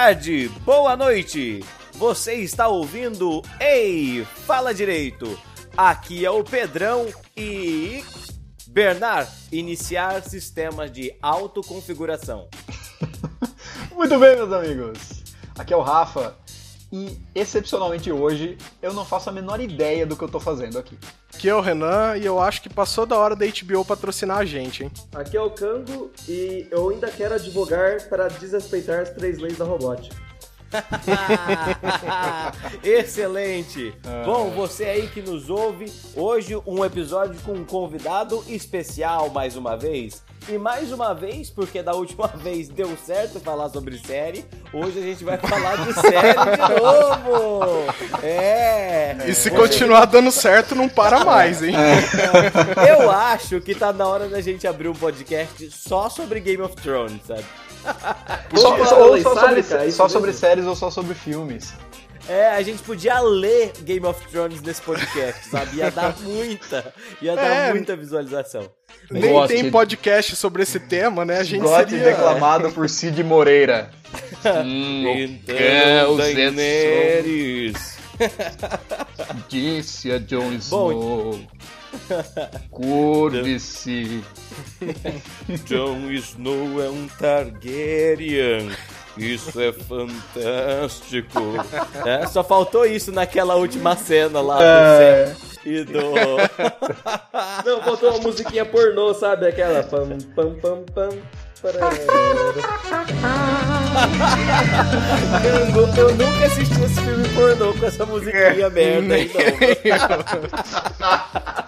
tarde, boa noite. Você está ouvindo Ei, fala direito. Aqui é o Pedrão e Bernard, iniciar sistema de autoconfiguração. Muito bem, meus amigos. Aqui é o Rafa e excepcionalmente hoje eu não faço a menor ideia do que eu tô fazendo aqui. Aqui é o Renan e eu acho que passou da hora da HBO patrocinar a gente, hein? Aqui é o Kango e eu ainda quero advogar para desrespeitar as três leis da robótica. Excelente! Bom, você aí que nos ouve, hoje um episódio com um convidado especial mais uma vez. E mais uma vez, porque da última vez deu certo falar sobre série, hoje a gente vai falar de série de novo! É! E se continuar dando certo, não para mais, hein? Eu acho que tá na hora da gente abrir um podcast só sobre Game of Thrones, sabe? Só, só- ou só sobre, isso só sobre séries ou só sobre filmes. É, a gente podia ler Game of Thrones nesse podcast, sabe? Ia dar muita, ia dar É. muita visualização. Nem Goste. tem podcast sobre esse tema, né? A gente Gote seria... declamado por Cid Moreira. Então, Daenerys. Disse a Jon Bom, Curve-se. Jon Snow é um Targaryen. Isso é fantástico. É, só faltou isso naquela última cena lá do É. E do. Não, faltou uma musiquinha pornô, sabe? Aquela pam pam pam pam. Eu nunca assisti esse filme pornô com essa musiquinha merda aí, não.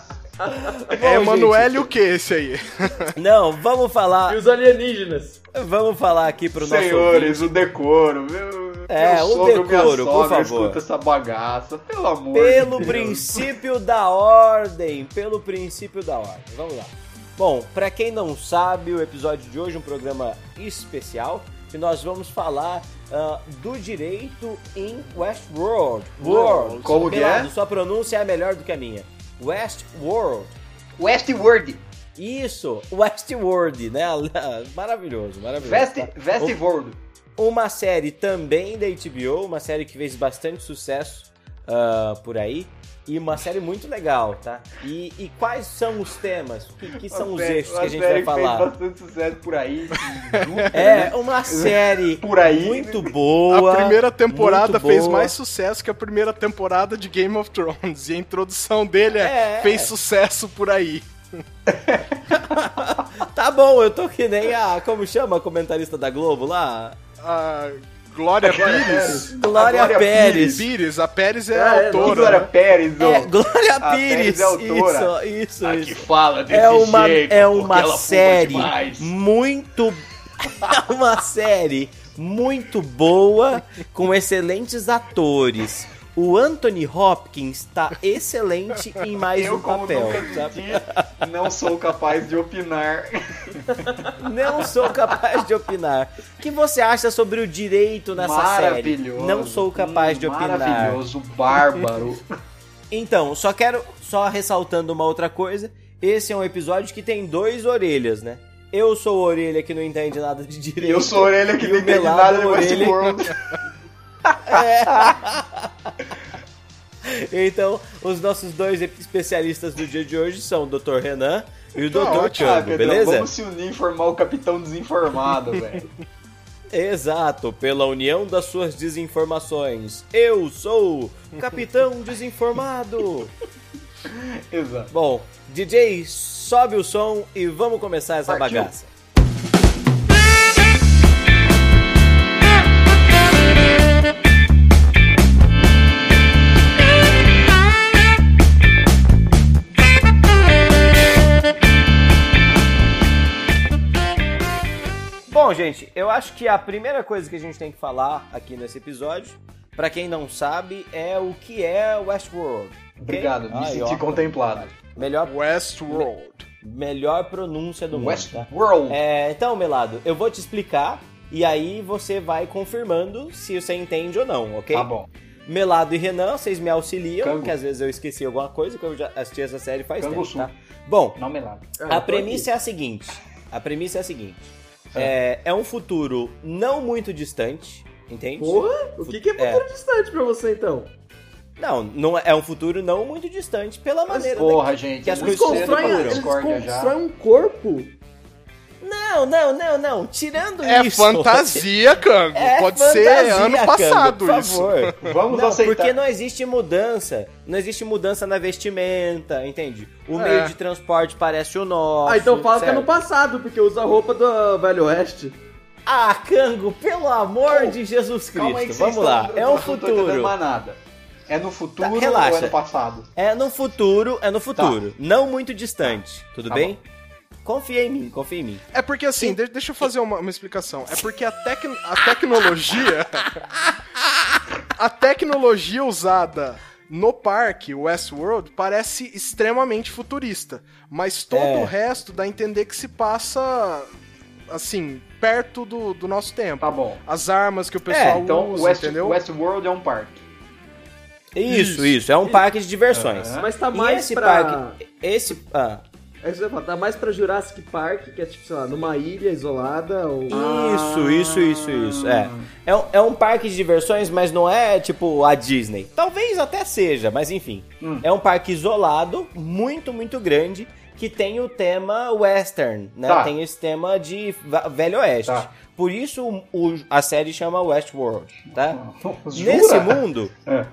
É Emanuele o que esse aí? Não, vamos E falar. os alienígenas? Vamos falar aqui pro nosso. Senhores, o decoro. Meu, É, meu o sogro, decoro, por sogra favor. escuta essa bagaça. Pelo amor de Pelo Deus. princípio da ordem, pelo princípio da ordem. Vamos lá. Bom, pra quem não sabe, o episódio de hoje é um programa especial que nós vamos falar ah, do direito em Westworld. World. Como que é? Sua pronúncia é melhor do que a minha. Westworld. Westworld. Isso, Westworld, né? Maravilhoso, maravilhoso. Vest, tá? Westworld. Uma série também da HBO, uma série que fez bastante sucesso ah, por aí. E uma série muito legal, tá? E, e quais são os temas? O que, que são os eixos que a gente vai falar? fez bastante sucesso por aí. É uma série Por aí. muito boa. a primeira temporada fez mais sucesso que a primeira temporada de Game of Thrones. E a introdução dele é, É. fez sucesso por aí. Tá bom, eu tô que nem a. Como chama a comentarista da Globo lá? A Glória Pires. Glória, Glória Pérez. Pires, a Pérez é Ah, é, a Glória autora. né? Pérez. É, Glória A Pires. Pérez é autora. Isso, isso, A isso. que fala desse é uma, jeito, é uma série muito é uma série muito boa com excelentes atores. O Anthony Hopkins tá excelente em mais Eu, um papel, assisti, não sou capaz de opinar. Não sou capaz de opinar. O que você acha sobre o direito nessa série? Maravilhoso. Não sou capaz de Hum, opinar. Maravilhoso, bárbaro. Então, só quero, só ressaltando uma outra coisa, esse é um episódio que tem dois orelhas, né? Eu sou a orelha que não entende nada de direito. eu sou a orelha que não entende nada de é. Então, os nossos dois especialistas do dia de hoje são o Dr. Renan e o Tá Dr. Pedrão, beleza? vamos se unir e formar o Capitão Desinformado, velho. Exato, pela união das suas desinformações. Eu sou o Capitão Desinformado. Exato. Bom, DJ, sobe o som e vamos começar essa Partiu. bagaça. Bom, gente, eu acho que a primeira coisa que a gente tem que falar aqui nesse episódio, pra quem não sabe, é o que é Westworld. Obrigado, me Aí, senti ó, contemplado. Melhor, Westworld. melhor pronúncia do mundo, tá? Westworld. É, então, Melado, eu vou te explicar e aí você vai confirmando se você entende ou não, ok? Tá bom. Melado e Renan, vocês me auxiliam, Cango. porque às vezes eu esqueci alguma coisa, que eu já assisti essa série faz Cango tempo, Sul. tá? Bom, Não me lava. Ah, a tô premissa é a seguinte. A premissa é a seguinte. É, é um futuro não muito distante, entende? Porra, o que, que é futuro distante pra você então? Não, não é é um futuro não muito distante pela maneira Porra, daqui- gente, que as é Eles coisas constroem, eles constroem um corpo. Não, não, não, não. Tirando É isso. fantasia, Kango. É Pode fantasia, ser ano Kango, passado por isso. favor. Vamos não, aceitar. porque não existe mudança. Não existe mudança na vestimenta, entende? O É. meio de transporte parece o nosso. ah, então fala que é certo? no passado, porque usa a roupa do Velho Oeste. Ah, Cango, pelo amor de Jesus Cristo. Calma aí Vamos lá. estão- É um entendendo futuro. É no futuro Tá, relaxa. ou é no passado? É no futuro, é no futuro. Não muito distante. Tudo Tá bem? Confia em mim, confia em mim. É porque assim, de- deixa eu fazer uma, uma explicação. É porque a, tec a tecnologia. a tecnologia usada no parque Westworld parece extremamente futurista. Mas todo É. o resto dá a entender que se passa. Assim, perto do, do nosso tempo. Tá bom. As armas que o pessoal Então, usa, West, entendeu? Westworld é um parque. Isso, Isso. isso. É um parque de diversões. Aham. Mas tá E mais esse pra... parque. Esse. Ah, É que eu ia falar, tá mais pra Jurassic Park, que é tipo, sei lá, numa ilha isolada ou... Isso, isso, isso, isso. É. É, um- é um parque de diversões, mas não é tipo a Disney. Talvez até seja, mas enfim. Hum. É um parque isolado, muito, muito grande, que tem o tema western, né? Tá. Tem esse tema de Velho Oeste. Tá. Por isso o- a série chama Westworld, tá? Jura? Nesse mundo, É.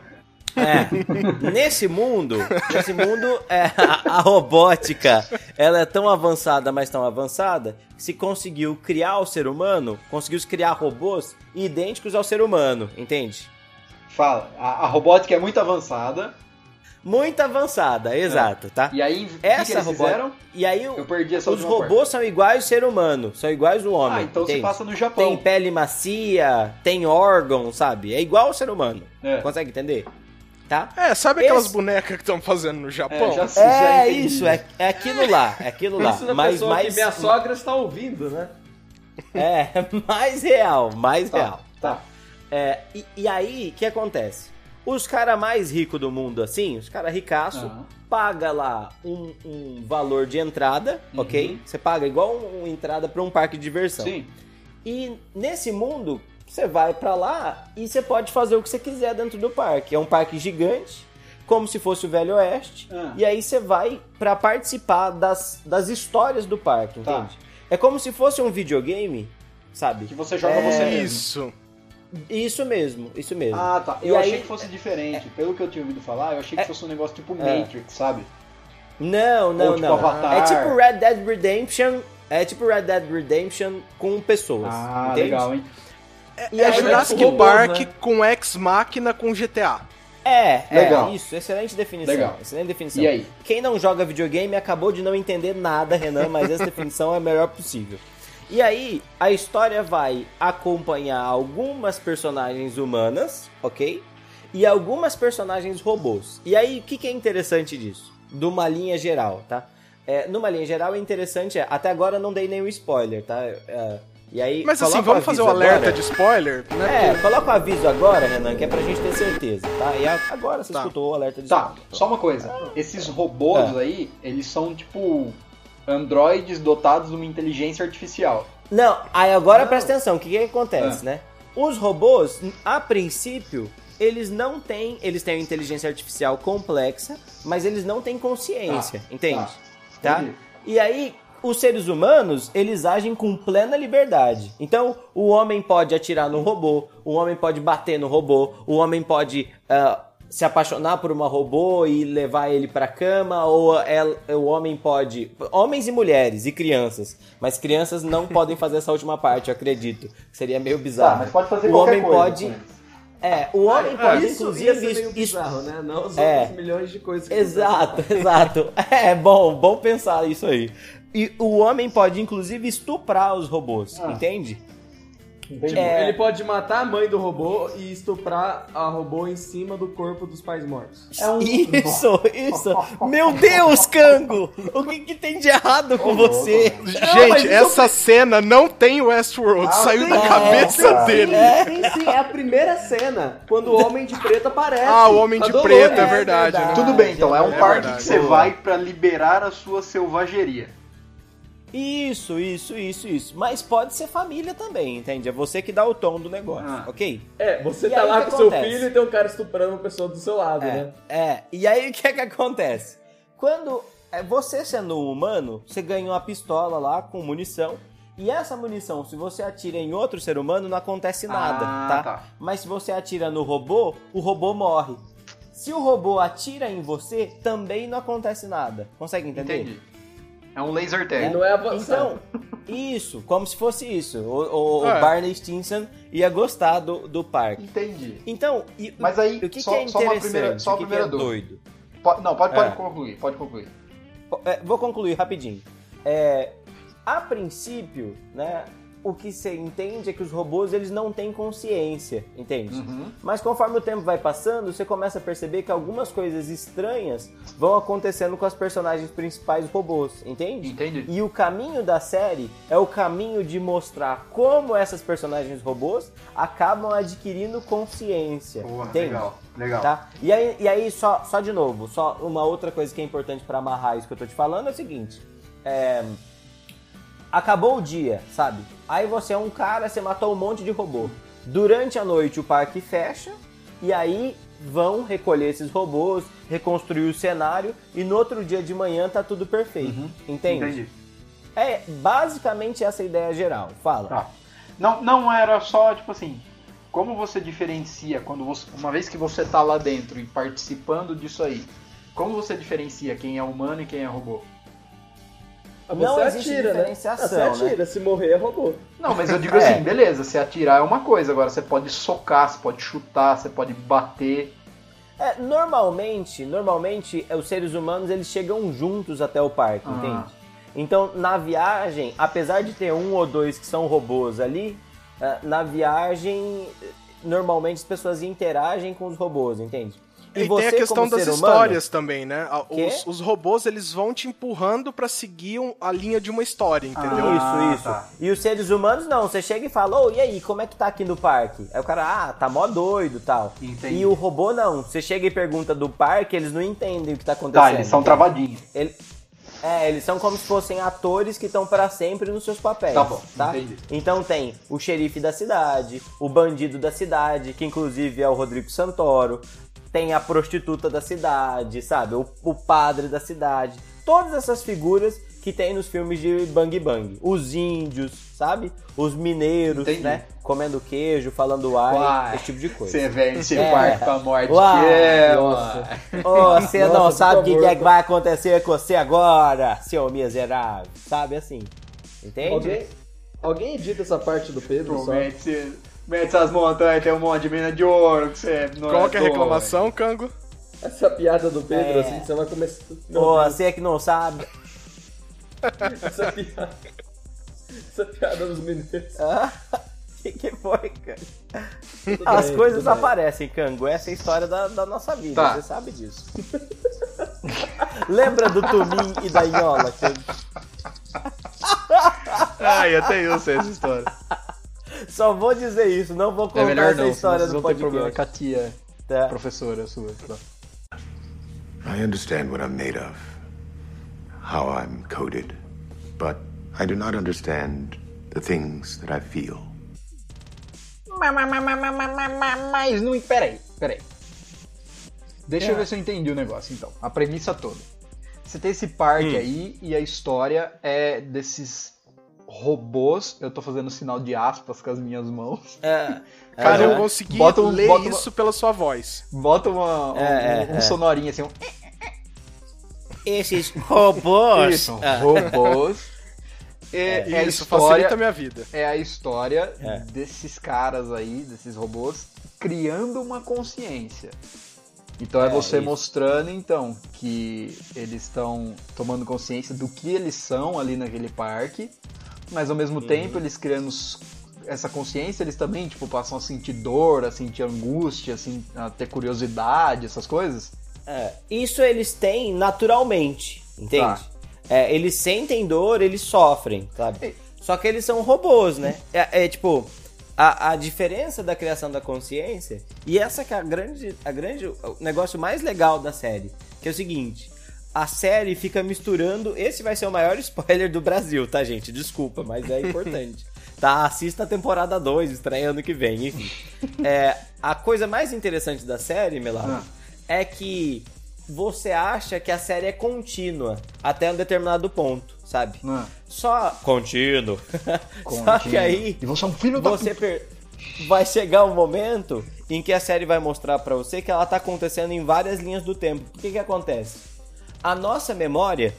é, nesse mundo, nesse mundo, é, a, a robótica, ela é tão avançada, mas tão avançada, que se conseguiu criar o ser humano, conseguiu se criar robôs idênticos ao ser humano, entende? Fala, a, a robótica é muito avançada. Muito avançada, exato, tá? E aí, o que, que Essa robótica. E aí Eu perdi essa os robôs são iguais ao ser humano, são iguais ao homem. Ah, então se entende? passa no Japão. Tem pele macia, tem órgão, sabe? É igual ao ser humano. É. Consegue entender? Tá? É, sabe aquelas Esse- bonecas que estão fazendo no Japão? É, já sei, já É isso, é, é aquilo lá, é aquilo lá. Mas que minha sogra está ouvindo, né? é, mais real, mais Tá, real. tá. É, e, e aí, o que acontece? Os caras mais ricos do mundo, assim, os caras ricaços, Aham. paga lá um, um valor de entrada, Uhum. ok? Você paga igual um- uma entrada para um parque de diversão. Sim. E nesse mundo, você vai pra lá e você pode fazer o que você quiser dentro do parque. É um parque gigante, como se fosse o Velho Oeste. Ah. E aí você vai pra participar das, das histórias do parque, Tá. entende? É como se fosse um videogame, sabe? Que você joga É, você mesmo. Isso. Isso mesmo, isso mesmo. Ah, tá. E Eu aí- achei que fosse diferente. Pelo que eu tinha ouvido falar, eu achei que É- fosse um negócio tipo É. Matrix, sabe? Não, não, Ou tipo não. Avatar. É tipo Red Dead Redemption. É tipo Red Dead Redemption com pessoas. Ah, entende? legal, hein? E É Jurassic robôs, Park né? com Ex-Máquina com GTA. É, Legal. é, isso, excelente definição. Legal. Excelente definição. E aí? Quem não joga videogame acabou de não entender nada, Renan, mas essa definição é a melhor possível. E aí, a história vai acompanhar algumas personagens humanas, ok? E algumas personagens robôs. E aí, o que, que é interessante disso? De uma linha geral, tá? É, numa linha geral, é interessante, é, até agora eu não dei nenhum spoiler, tá? É, e aí, Mas assim, vamos fazer o aviso alerta agora. de spoiler, né? É, coloca o aviso agora, Renan, que é pra gente ter certeza, tá? E agora você Tá. escutou o alerta de Tá, spoiler. só uma coisa. Esses robôs É. aí, eles são tipo androides dotados de uma inteligência artificial. Não, aí agora presta atenção, o que, que acontece, Ah. né? Os robôs, a princípio, eles não têm. Eles têm uma inteligência artificial complexa, mas eles não têm consciência, Tá, entende? tá. Tá? Entendi. E aí, os seres humanos, eles agem com plena liberdade. Então, o homem pode atirar no robô, o homem pode bater no robô, o homem pode. ah, se apaixonar por uma robô e levar ele pra cama, ou ela- o homem pode. Homens e mulheres e crianças. Mas crianças não podem fazer essa última parte, eu acredito. Seria meio bizarro. Tá, mas pode fazer o qualquer homem coisa pode. É, o homem Ah, pode, isso inclusive. ia ser meio isso- bizarro, né? Não os É. outros milhões de coisas que Exato, exato. É bom, bom pensar isso aí. E o homem pode, inclusive, estuprar os robôs, Ah. entende? Entendi. É. Ele pode matar a mãe do robô e estuprar a robô em cima do corpo dos pais mortos. É um- Isso, isso. Meu Deus, Cango! O que, que tem de errado com Ô, você? Não, Gente, essa cena não tem Westworld, Ah, saiu tem, da é, cabeça dele. Sim, sim, é a primeira cena, quando o Homem de Preto aparece. Ah, o Homem de Dolores. Preto, é verdade, né? Tudo bem, então. É um É parque verdade. que você vai pra liberar a sua selvageria. Isso, isso, isso, isso. Mas pode ser família também, entende? É você que dá o tom do negócio, Ah. ok? É, você E tá lá com seu acontece? filho e tem um cara estuprando uma pessoa do seu lado, É, né? é. E aí o que é que acontece? Quando é, você sendo um humano, você ganha uma pistola lá com munição. E essa munição, se você atira em outro ser humano, não acontece nada, Ah, tá? tá. Mas se você atira no robô, o robô morre. Se o robô atira em você, também não acontece nada. Consegue entender? Entendi. É um laser E tag. não é avançado. Então, isso, como se fosse isso. O, o- o É. Barney Stinson ia gostar do, do parque. Entendi. Então, e- Mas aí, o que, só- que é só interessante? primeira- só o que que primeira é dúvida. doido? Po- não, pode, pode É. concluir, pode concluir. É, vou concluir rapidinho. É, a princípio, né, o que você entende é que os robôs eles não têm consciência, entende? Uhum. Mas conforme o tempo vai passando, você começa a perceber que algumas coisas estranhas vão acontecendo com as personagens principais robôs, entende? Entendi. E o caminho da série é o caminho de mostrar como essas personagens robôs acabam adquirindo consciência. Boa, entende? legal, legal. Tá? E aí, e aí só, só de novo, só uma outra coisa que é importante pra amarrar isso que eu tô te falando é o seguinte: é, acabou o dia, sabe? Aí você é um cara, você matou um monte de robô. Durante a noite o parque fecha e aí vão recolher esses robôs, reconstruir o cenário e no outro dia de manhã tá tudo perfeito. Entende? Entendi. É basicamente essa ideia geral. Fala. Tá. Não, não era só, tipo assim, como você diferencia quando você, uma vez que você tá lá dentro e participando disso aí, como você diferencia quem é humano e quem é robô? Ah, Não você existe atira, né? diferenciação, Ah, você atira, se morrer é robô. Não, mas eu digo É. assim, beleza, você atirar é uma coisa, agora você pode socar, você pode chutar, você pode bater. É, normalmente, normalmente os seres humanos eles chegam juntos até o parque, Ah. entende? Então, na viagem, apesar de ter um ou dois que são robôs ali, é, na viagem eh, normalmente as pessoas interagem com os robôs, entende? E, tem a questão das humano, histórias também, né? Os, os robôs, eles vão te empurrando pra seguir um- a linha de uma história, entendeu? Ah, Isso, isso. tá. E os seres humanos não, você chega e fala, ô, e aí, como é que tá aqui no parque? Aí o cara, ah, tá mó doido tal. Entendi. E o robô não, você chega e pergunta do parque, eles não entendem o que tá acontecendo. Tá, eles são travadinhos. Ele- É, eles são como se fossem atores que estão para sempre nos seus papéis. Tá bom, tá? entendi. Então tem o xerife da cidade, o bandido da cidade, que inclusive é o Rodrigo Santoro, tem a prostituta da cidade, sabe? O, o padre da cidade. Todas essas figuras que tem nos filmes de Bang Bang. Os índios, sabe? Os mineiros, Entendi. né? Comendo queijo, falando ai, Uai, esse tipo de coisa. Você vem esse É. parque pra morte Uai, que é, nossa. Ô, você Nossa, não sabe o que, é que vai acontecer com você agora, seu miserável. Sabe assim? Entende? Alguém, alguém edita essa parte do Pedro só? Mete, essas montanhas, tem um monte de mina de ouro que você não Qual que é a reclamação, Cango? Essa piada do Pedro, É. assim, você vai começar... Meu Ô, Deus, você que não sabe. essa piada... Essa piada dos mineiros. Ah, que que foi, cara? Tudo As bem, coisas aparecem, Cango. Essa é a história da, da nossa vida, Tá. você sabe disso. Lembra do Tumim e da Inhola? Cango? Ai, até eu sei essa história. Só vou dizer isso, não vou É contar melhor essa não, história do ter problema podcast. com a tia Tá? professora sua. tá? I understand what I'm made of, how I'm coded, but I do not understand the things that I feel. Mas, mas, mas, mas, mas, mas, mas, mas não. Peraí, peraí. Deixa eu ver se eu entendi o negócio então. A premissa toda. Você tem esse parque aí e a história é desses robôs. Eu tô fazendo sinal de aspas com as minhas mãos. É, Cara, é, eu consegui Bota um- ler bota uma- isso pela sua voz. Bota uma, um, É, é, um é. sonorinho assim. Um... Esses robôs. Isso, Ah. robôs. É, é a isso, história, facilita a minha vida. é a história É. desses caras aí, desses robôs, criando uma consciência. Então é, É, você isso. mostrando então que eles estão tomando consciência do que eles são ali naquele parque, mas ao mesmo Uhum. tempo eles criando essa consciência, eles também tipo passam a sentir dor, a sentir angústia, assim, a ter curiosidade, essas coisas. É, isso eles têm naturalmente, entende? Tá. É, eles sentem dor, eles sofrem, sabe? Só que eles são robôs, né? É, é, tipo, a, a diferença da criação da consciência, e essa que é a grande, a grande, o negócio mais legal da série, que é o seguinte, a série fica misturando. Esse vai ser o maior spoiler do Brasil, tá, gente? Desculpa, mas é importante. tá, assista a temporada 2, estreia ano que vem, enfim. É, a coisa mais interessante da série, Melado, Ah. é que você acha que a série é contínua até um determinado ponto, sabe? Ah. Só contínuo. Só que Contínuo. aí E você é um filho da você per- vai chegar um momento em que a série vai mostrar pra você que ela tá acontecendo em várias linhas do tempo. O que que acontece? A nossa memória,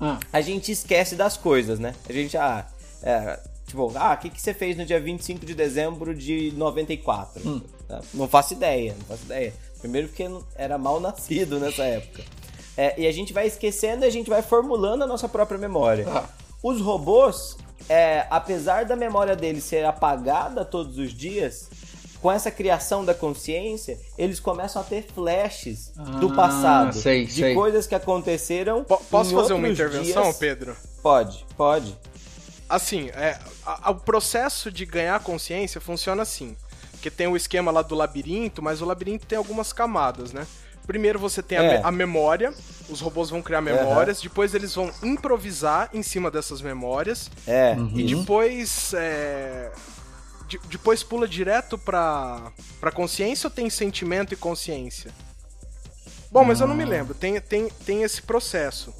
Ah. a gente esquece das coisas, né? A gente, ah, é, tipo, ah, o que, que você fez no dia 25 de dezembro de 94? Tá? Não faço ideia, não faço ideia. Primeiro porque era mal nascido nessa época. É, e a gente vai esquecendo e a gente vai formulando a nossa própria memória. Ah. Os robôs, é, apesar da memória deles ser apagada todos os dias, com essa criação da consciência, eles começam a ter flashes do Ah, passado. sei, de sei. coisas que aconteceram. Po- posso em fazer uma intervenção, dias. Pedro? Pode, pode. Assim, é, a- a- o processo de ganhar consciência funciona assim. Porque tem o esquema lá do labirinto, mas o labirinto tem algumas camadas, né? Primeiro você tem a, É. me- a memória, os robôs vão criar memórias, depois eles vão improvisar em cima dessas memórias, É, e depois. é, de- depois pula direto pra, pra consciência ou tem sentimento e consciência? Bom, mas eu não me lembro, tem, tem, tem esse processo.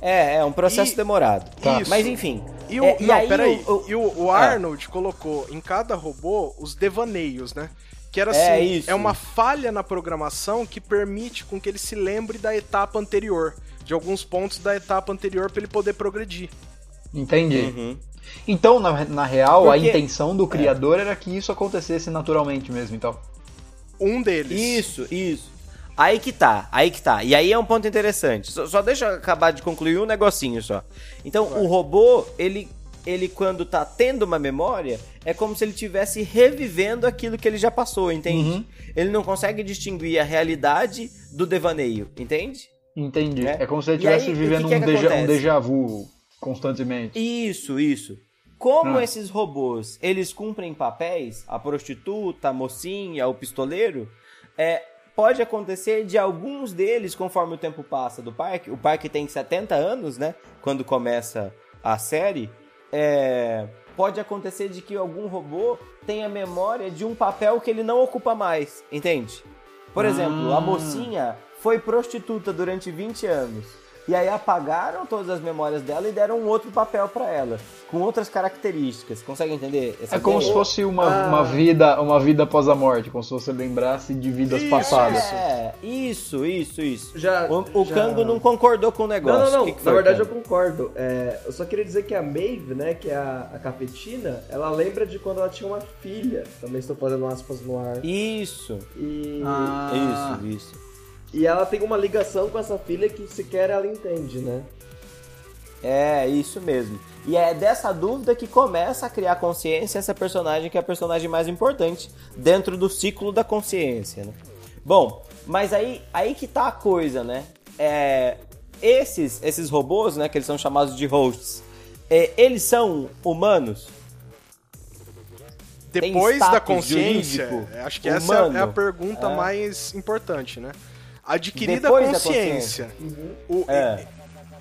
É, é um processo E- demorado. Tá. Mas enfim. E o, é, e não, aí peraí. o- o- e o, o Ah. Arnold colocou em cada robô os devaneios, né? Que era assim, É é, isso. uma falha na programação que permite com que ele se lembre da etapa anterior, de alguns pontos da etapa anterior pra ele poder progredir. Entendi. Uhum. Então, na, na real, a Porque- intenção do criador era que isso acontecesse naturalmente mesmo, então. Um deles. Isso, isso. Aí que tá, aí que tá. E aí é um ponto interessante. Só, só deixa eu acabar de concluir um negocinho só. Então, o robô, ele, ele quando tá tendo uma memória, é como se ele estivesse revivendo aquilo que ele já passou, entende? Uhum. Ele não consegue distinguir a realidade do devaneio, entende? Entendi. É. É, como se ele estivesse vivendo que que um, que déjà, um déjà vu constantemente. Isso, isso. Como Ah. esses robôs, eles cumprem papéis, a prostituta, a mocinha, o pistoleiro, é, pode acontecer de alguns deles, conforme o tempo passa do parque, o parque tem 70 anos, né, quando começa a série, é, pode acontecer de que algum robô tenha memória de um papel que ele não ocupa mais, entende? Por exemplo, a Ah. mocinha foi prostituta durante 20 anos. E aí apagaram todas as memórias dela e deram um outro papel pra ela, com outras características. Consegue entender? Essa É como ideia? se fosse uma, Ah. uma vida uma vida após a morte, como se você lembrasse de vidas Isso, passadas. É, isso, isso, isso. Já- o o já- Kango não concordou com o negócio. Não, não, não. O que que Na foi, verdade, eu Kango? concordo. É, eu só queria dizer que a Maeve, né, que é a, a capetina, ela lembra de quando ela tinha uma filha. Também estou fazendo aspas no ar. Isso, E, Ah. isso, isso. E ela tem uma ligação com essa filha que sequer ela entende, né? É, isso mesmo. E é dessa dúvida que começa a criar consciência essa personagem que é a personagem mais importante dentro do ciclo da consciência, né? Bom, mas aí, aí que tá a coisa, né? É, esses, esses robôs, né, que eles são chamados de hosts, é, eles são humanos? Depois da consciência, jurídico acho que essa é a- humano? pergunta É. mais importante, né? Adquirida Depois da consciência. o- É.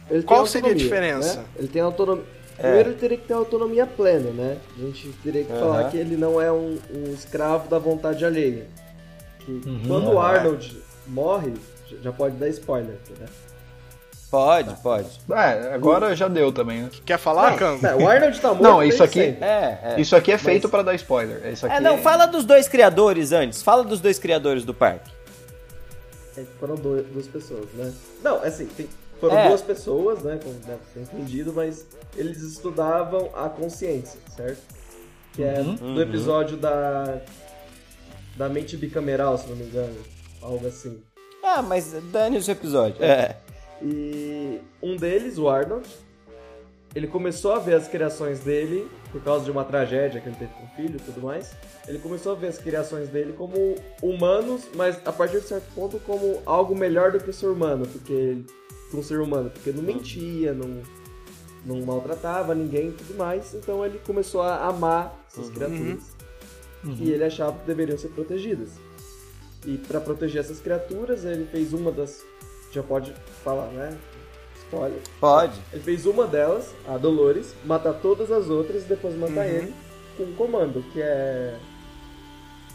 Ele Qual seria a diferença? né? Ele tem autonomia. É. Primeiro, ele teria que ter autonomia plena, né? A gente teria que Aham. falar que ele não é um, um escravo da vontade alheia. Que quando o. Arnold morre, já- pode dar spoiler, né? Pode, pode. É, agora já deu também, né? Quer falar? Não, o Arnold tá morto. Não, isso aqui-. É, é. Isso aqui é feito pra dar spoiler. Isso aqui É, não, fala dos dois criadores antes. Fala dos dois criadores do parque. É, foram dois- duas pessoas, né? Não, assim, tem- foram É. duas pessoas, né? Como deve ser entendido, mas eles estudavam a consciência, certo? Que é Uhum. do episódio da. Da mente bicameral, se não me engano. Algo assim. Ah, mas dane o episódio. É. E um deles, o Arnold, ele começou a ver as criações dele, por causa de uma tragédia que ele teve com o filho e tudo mais. Ele começou a ver as criações dele como humanos, mas a partir de certo ponto como algo melhor do que o ser humano, porque que um ser humano, porque não mentia, não, não maltratava ninguém e tudo mais. Então ele começou a amar essas criaturas e ele achava que deveriam ser protegidas. E para proteger essas criaturas, ele fez uma das já pode falar, né? Spoiler. Pode. Ele fez uma delas, a Dolores, matar todas as outras e depois matar Uhum. ele com um comando, que é.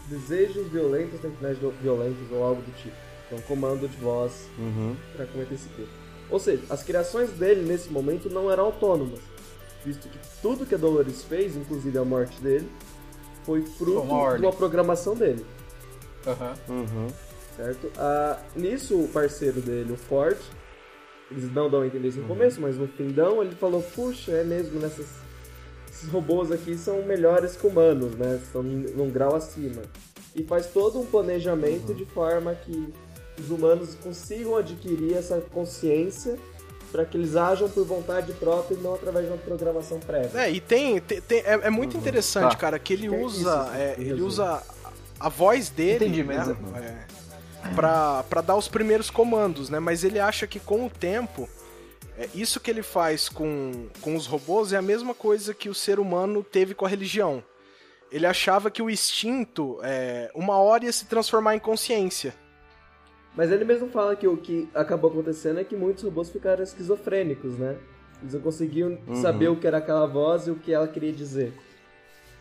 Desejos violentos do- violentos ou algo do tipo. É um comando de voz Uhum. para cometer esse crime. Ou seja, as criações dele nesse momento não eram autônomas, visto que tudo que a Dolores fez, inclusive a morte dele, foi fruto uma de uma programação dele, Aham. Uhum. certo? Ah, nisso, o parceiro dele, o Ford, eles não dão a entender isso no começo, mas no fim dão, ele falou, puxa, é mesmo, nessas, esses robôs aqui são melhores que humanos, né? São num grau acima. E faz todo um planejamento de forma que os humanos consigam adquirir essa consciência para que eles ajam por vontade própria e não através de uma programação prévia. É, e tem. tem- tem- é, é muito interessante, Tá. cara, que ele é usa. isso, é, ele resumo. usa a voz dele. Entendi, né, mas- é, pra, pra dar os primeiros comandos, né? Mas ele acha que com o tempo. é, isso que ele faz com, com os robôs é a mesma coisa que o ser humano teve com a religião. Ele achava que o instinto, é, uma hora ia se transformar em consciência. Mas ele mesmo fala que o que acabou acontecendo é que muitos robôs ficaram esquizofrênicos, né? Eles não conseguiam saber o que era aquela voz e o que ela queria dizer.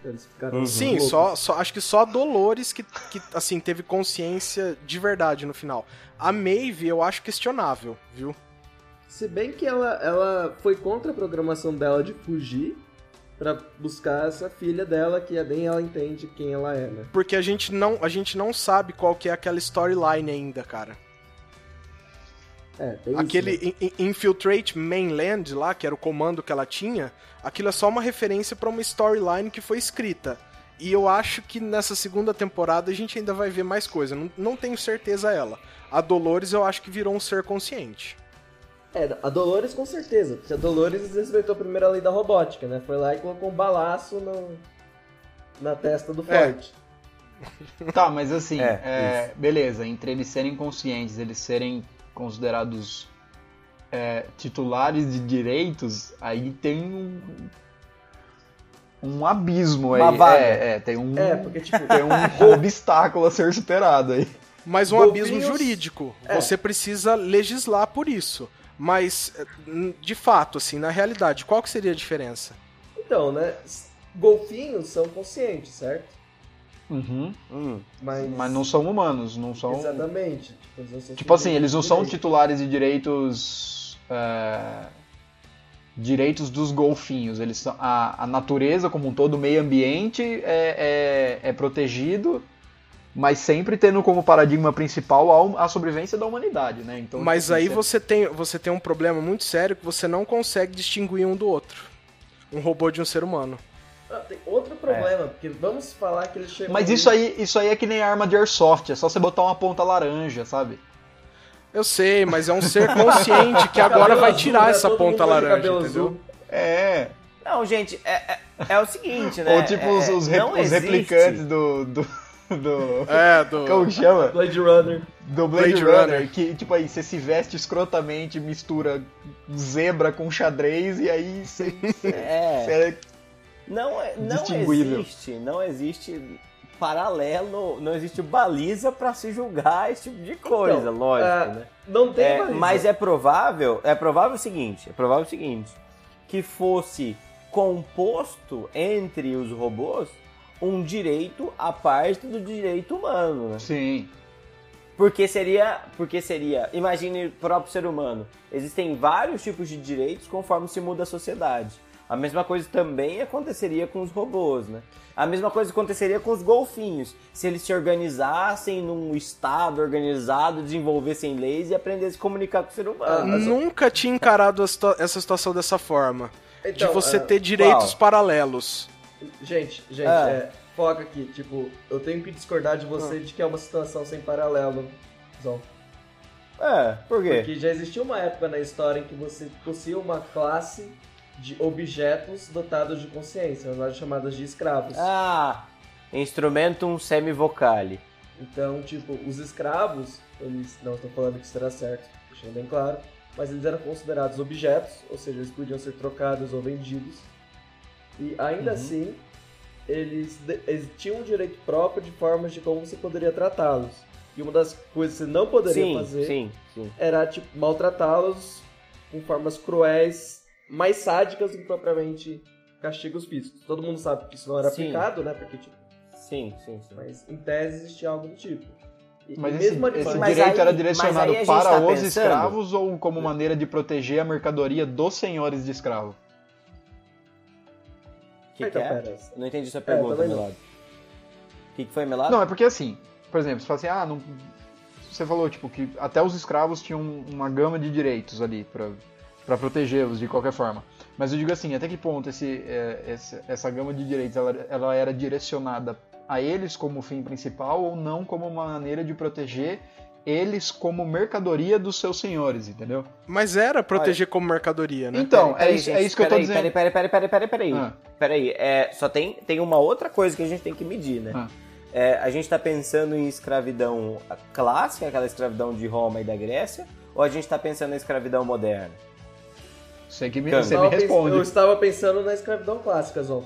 Eles ficaram Sim, loucos. só, só acho que só a Dolores que, que assim teve consciência de verdade no final. A Maeve eu acho questionável, viu? Se bem que ela, ela foi contra a programação dela de fugir pra buscar essa filha dela que nem ela entende quem ela é, né? Porque a gente não, a gente não sabe qual que é aquela storyline ainda, cara. É, tem Aquele isso, né? in- in- Infiltrate Mainland lá, que era o comando que ela tinha, aquilo é só uma referência pra uma storyline que foi escrita. E eu acho que nessa segunda temporada a gente ainda vai ver mais coisa. Não, não tenho certeza ela. A Dolores eu acho que virou um ser consciente. É, a Dolores com certeza, porque a Dolores desrespeitou a primeira lei da robótica, né? Foi lá e colocou um balaço no, na testa do É. Ford. Tá, mas assim, É, é, beleza, entre eles serem conscientes, eles serem considerados é, titulares de direitos, aí tem um, um abismo aí. É, é, tem um, É, porque tipo, tem um obstáculo a ser superado aí. Mas um Golfinhos- abismo jurídico. É. Você precisa legislar por isso. Mas, de fato, assim, na realidade, qual que seria a diferença? então, né? Golfinhos são conscientes, certo? Uhum. Hum. Mas, Mas não são humanos, não são. Exatamente. Tipo, Tipo assim, eles não são titulares de direitos. é, direitos dos golfinhos. Eles são, a, a natureza como um todo, o meio ambiente é, é, é protegido, mas sempre tendo como paradigma principal a, a sobrevivência da humanidade, né? Então, Mas tipo, aí você- você tem, você tem um problema muito sério que você não consegue distinguir um do outro. Um robô de um ser humano. Ah, tem problema, porque vamos falar que ele chegou. Mas isso aí, isso aí é que nem arma de airsoft, é só você botar uma ponta laranja, sabe? Eu sei, mas é um ser consciente que agora Cabelo vai azul, tirar né? essa Todo ponta laranja, cabelo entendeu? azul. É. Não, gente, é, é, é o seguinte, né? Ou tipo os, É, os, re- não os replicantes do. do, do É, do. como que chama? Blade Runner. Do Blade, Blade Runner, Runner. que, tipo aí, você se veste escrotamente, mistura zebra com xadrez e aí você, É, você- não, é- não existe, não existe paralelo, não existe baliza pra se julgar esse tipo de coisa, Então, lógico, ah, né? Não tem É, baliza. mas é provável, é provável o seguinte, é provável o seguinte, que fosse composto entre os robôs um direito à parte do direito humano, né? Sim. Porque seria, porque seria, imagine o próprio ser humano. Existem vários tipos de direitos conforme se muda a sociedade. A mesma coisa também aconteceria com os robôs, né? A mesma coisa aconteceria com os golfinhos. Se eles se organizassem num estado organizado, desenvolvessem leis e aprendessem a comunicar com o ser humano. Ah, mas- Nunca tinha encarado essa situação dessa forma. Então, de você ah, ter direitos qual? paralelos. Gente, gente, Ah. é, foca aqui. Tipo, eu tenho que discordar de você de que é uma situação sem paralelo, Zon. É, por quê? Porque já existiu uma época na história em que você possuía uma classe de objetos dotados de consciência, nós chamadas de escravos. Ah, instrumentum semivocale. Então, tipo, os escravos, eles não estou falando que isso era certo, deixando bem claro, mas eles eram considerados objetos, ou seja, eles podiam ser trocados ou vendidos. E ainda assim, eles, eles tinham um direito próprio de formas de como você poderia tratá-los. E uma das coisas que você não poderia Sim, fazer sim, sim. era tipo maltratá-los com formas cruéis, mais sádicas do que propriamente castigos físicos. Todo mundo sabe que isso não era Sim. aplicado, né? Porque, tipo, Sim, sim, sim. mas em tese existia algo do tipo. E, Mas esse, mesmo a esse diferença- Mas direito aí- era direcionado para tá os pensando- escravos ou como maneira de proteger a mercadoria dos senhores de escravo? O que, que Então, é? não entendi sua pergunta, também não. Melado. O que, que foi, Melado? Não, é porque assim, por exemplo, você fala assim, ah, não... você falou tipo que até os escravos tinham uma gama de direitos ali pra para protegê-los de qualquer forma. Mas eu digo assim, até que ponto esse, é, esse- essa gama de direitos ela, ela era direcionada a eles como fim principal ou não como uma maneira de proteger eles como mercadoria dos seus senhores, entendeu? Mas era proteger como mercadoria, né? Então, Peraí, é, isso, é gente, isso que eu tô peraí, dizendo. Peraí, peraí, peraí, peraí, peraí. Ah. Peraí, é, só tem, tem uma outra coisa que a gente tem que medir, né? Ah. É, a gente tá pensando em escravidão clássica, aquela escravidão de Roma e da Grécia, ou a gente tá pensando em escravidão moderna? Você que me, você Eu me responde. Eu estava pensando na escravidão clássica, Zon.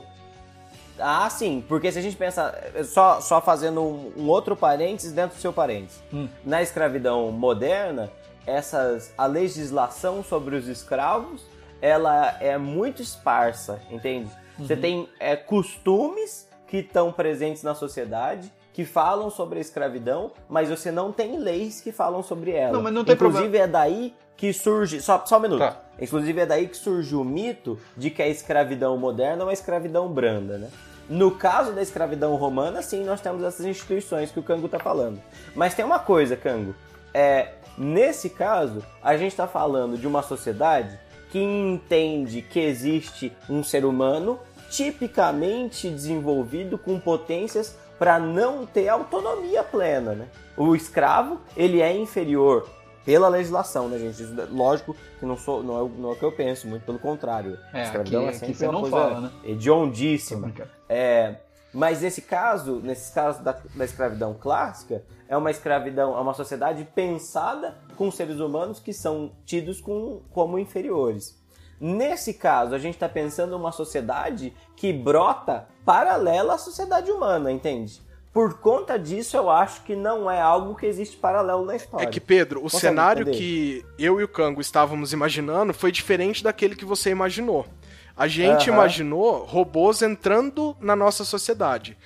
Ah, sim, porque se a gente pensa, só, só fazendo um, um outro parênteses dentro do seu parênteses. Hum. Na escravidão moderna, essas, a legislação sobre os escravos, ela é muito esparsa, entende? Uhum. Você tem é, costumes que estão presentes na sociedade, que falam sobre a escravidão, mas você não tem leis que falam sobre ela. Não, mas não tem Inclusive é daí que surge, só, só um minuto. Tá. Inclusive é daí que surge o mito de que a escravidão moderna é uma escravidão branda, né? No caso da escravidão romana, sim, nós temos essas instituições que o Cango tá falando. Mas tem uma coisa, Cango. É, nesse caso, a gente está falando de uma sociedade que entende que existe um ser humano tipicamente desenvolvido com potências para não ter autonomia plena, né? O escravo, ele é inferior pela legislação, né, gente? Lógico que não, sou, não, é, o- não é o que eu penso, muito pelo contrário. É, escravidão aqui- é sempre você uma não coisa fala, né? hediondíssima. É, mas nesse caso, nesses casos da, da escravidão clássica, é uma escravidão, é uma sociedade pensada com seres humanos que são tidos com- como inferiores. Nesse caso, a gente está pensando uma sociedade que brota paralela à sociedade humana, entende? Por conta disso, eu acho que não é algo que existe paralelo na história. É que, Pedro, o Consegue cenário entender? que eu e o Kango estávamos imaginando foi diferente daquele que você imaginou. A gente imaginou robôs entrando na nossa sociedade.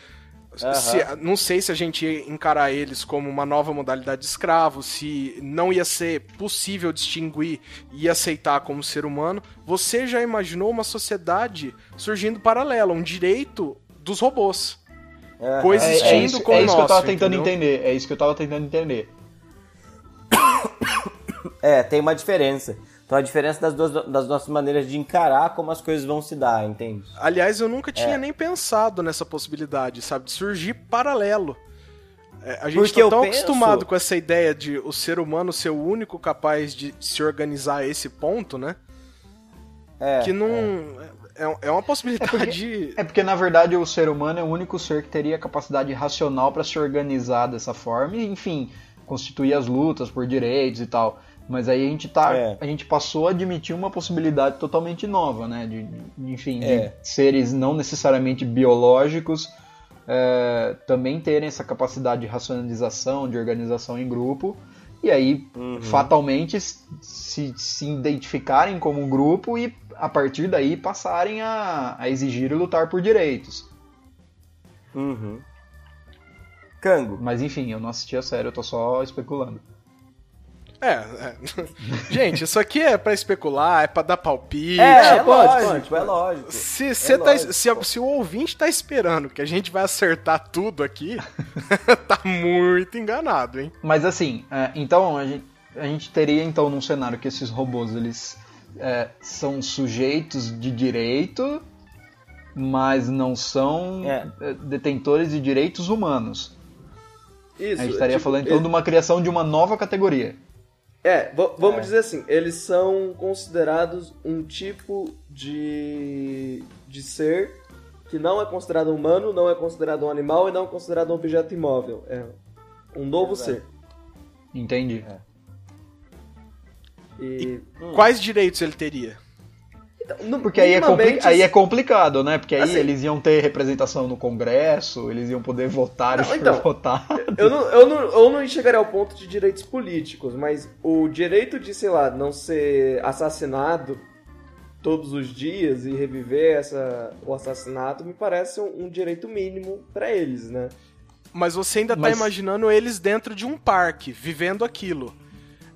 Aham. Se- não sei se a gente ia encarar eles como uma nova modalidade de escravo, se não ia ser possível distinguir e aceitar como ser humano. Você já imaginou uma sociedade surgindo paralela, um direito dos robôs. Coexistir É, é Existindo isso, com é o isso que eu tava nosso, tentando entendeu? entender. É isso que eu tava tentando entender. É, tem uma diferença. Então a diferença das, duas, das nossas maneiras de encarar como as coisas vão se dar, entende? Aliás, eu nunca É. tinha nem pensado nessa possibilidade, sabe? De surgir paralelo. É, a gente Porque tá tão penso- acostumado com essa ideia de o ser humano ser o único capaz de se organizar a esse ponto, né? É, que não. É, é uma possibilidade. É porque, na verdade, o ser humano é o único ser que teria capacidade racional para se organizar dessa forma e, enfim, constituir as lutas por direitos e tal. Mas aí a gente tá. É. A gente passou a admitir uma possibilidade totalmente nova, né? De, de- enfim, É. de seres não necessariamente biológicos é, também terem essa capacidade de racionalização, de organização em grupo. E aí, Uhum. fatalmente, se, se identificarem como um grupo e, a partir daí, passarem a, a exigir e lutar por direitos. Uhum. Cango. Mas enfim, eu não assisti a série, eu tô só especulando. É, é. Gente, isso aqui é pra especular, é pra dar palpite. É, é pode, lógico, pode, é lógico. Se, cê tá, lógico, se, se o ouvinte tá esperando que a gente vai acertar tudo aqui, tá muito enganado, hein? Mas assim, é, então a gente, a gente teria então num cenário que esses robôs eles é, são sujeitos de direito, mas não são É. é, detentores de direitos humanos. Isso. A gente estaria tipo, falando então ele- de uma criação de uma nova categoria. É, vamos É. dizer assim, eles são considerados um tipo de, de ser que não é considerado humano, não é considerado um animal e não é considerado um objeto imóvel. É um novo Exato. ser. Entendi. E Quais direitos ele teria? No- Porque aí é, compli- aí é complicado, né? Porque aí Assim- eles iam ter representação no Congresso, eles iam poder votar Não, e então, votar. Eu não, eu, não, eu não chegaria ao ponto de direitos políticos, mas o direito de, sei lá, não ser assassinado todos os dias e reviver essa, o assassinato me parece um, um direito mínimo pra eles, né? Mas você ainda tá Mas- imaginando eles dentro de um parque, vivendo aquilo.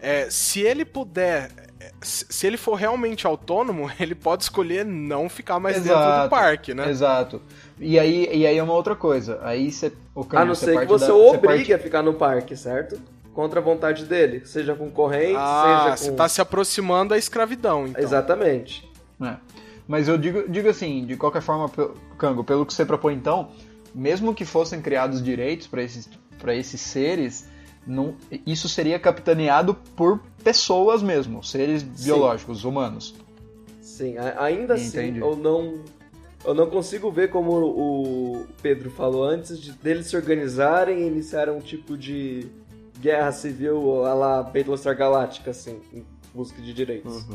É, se ele puder. é, Se ele for realmente autônomo, ele pode escolher não ficar mais dentro do Exato, parque, né? Exato. E aí, e aí é uma outra coisa. Aí você. O A não você ser que você da- o você obrigue parte- a ficar no parque, certo? Contra a vontade dele, seja com corrente, Ah, seja você com... tá se aproximando da escravidão, então. Exatamente. É. Mas eu digo, digo assim, de qualquer forma, Cango, pelo que você propõe então, mesmo que fossem criados direitos para esses, pra esses seres, não, isso seria capitaneado por pessoas mesmo, seres biológicos, humanos. Sim, ainda assim, Entendi. eu não, eu não consigo ver como o Pedro falou antes, de deles se organizarem e iniciarem um tipo de guerra civil a la Battlestar Galáctica, assim, em busca de direitos.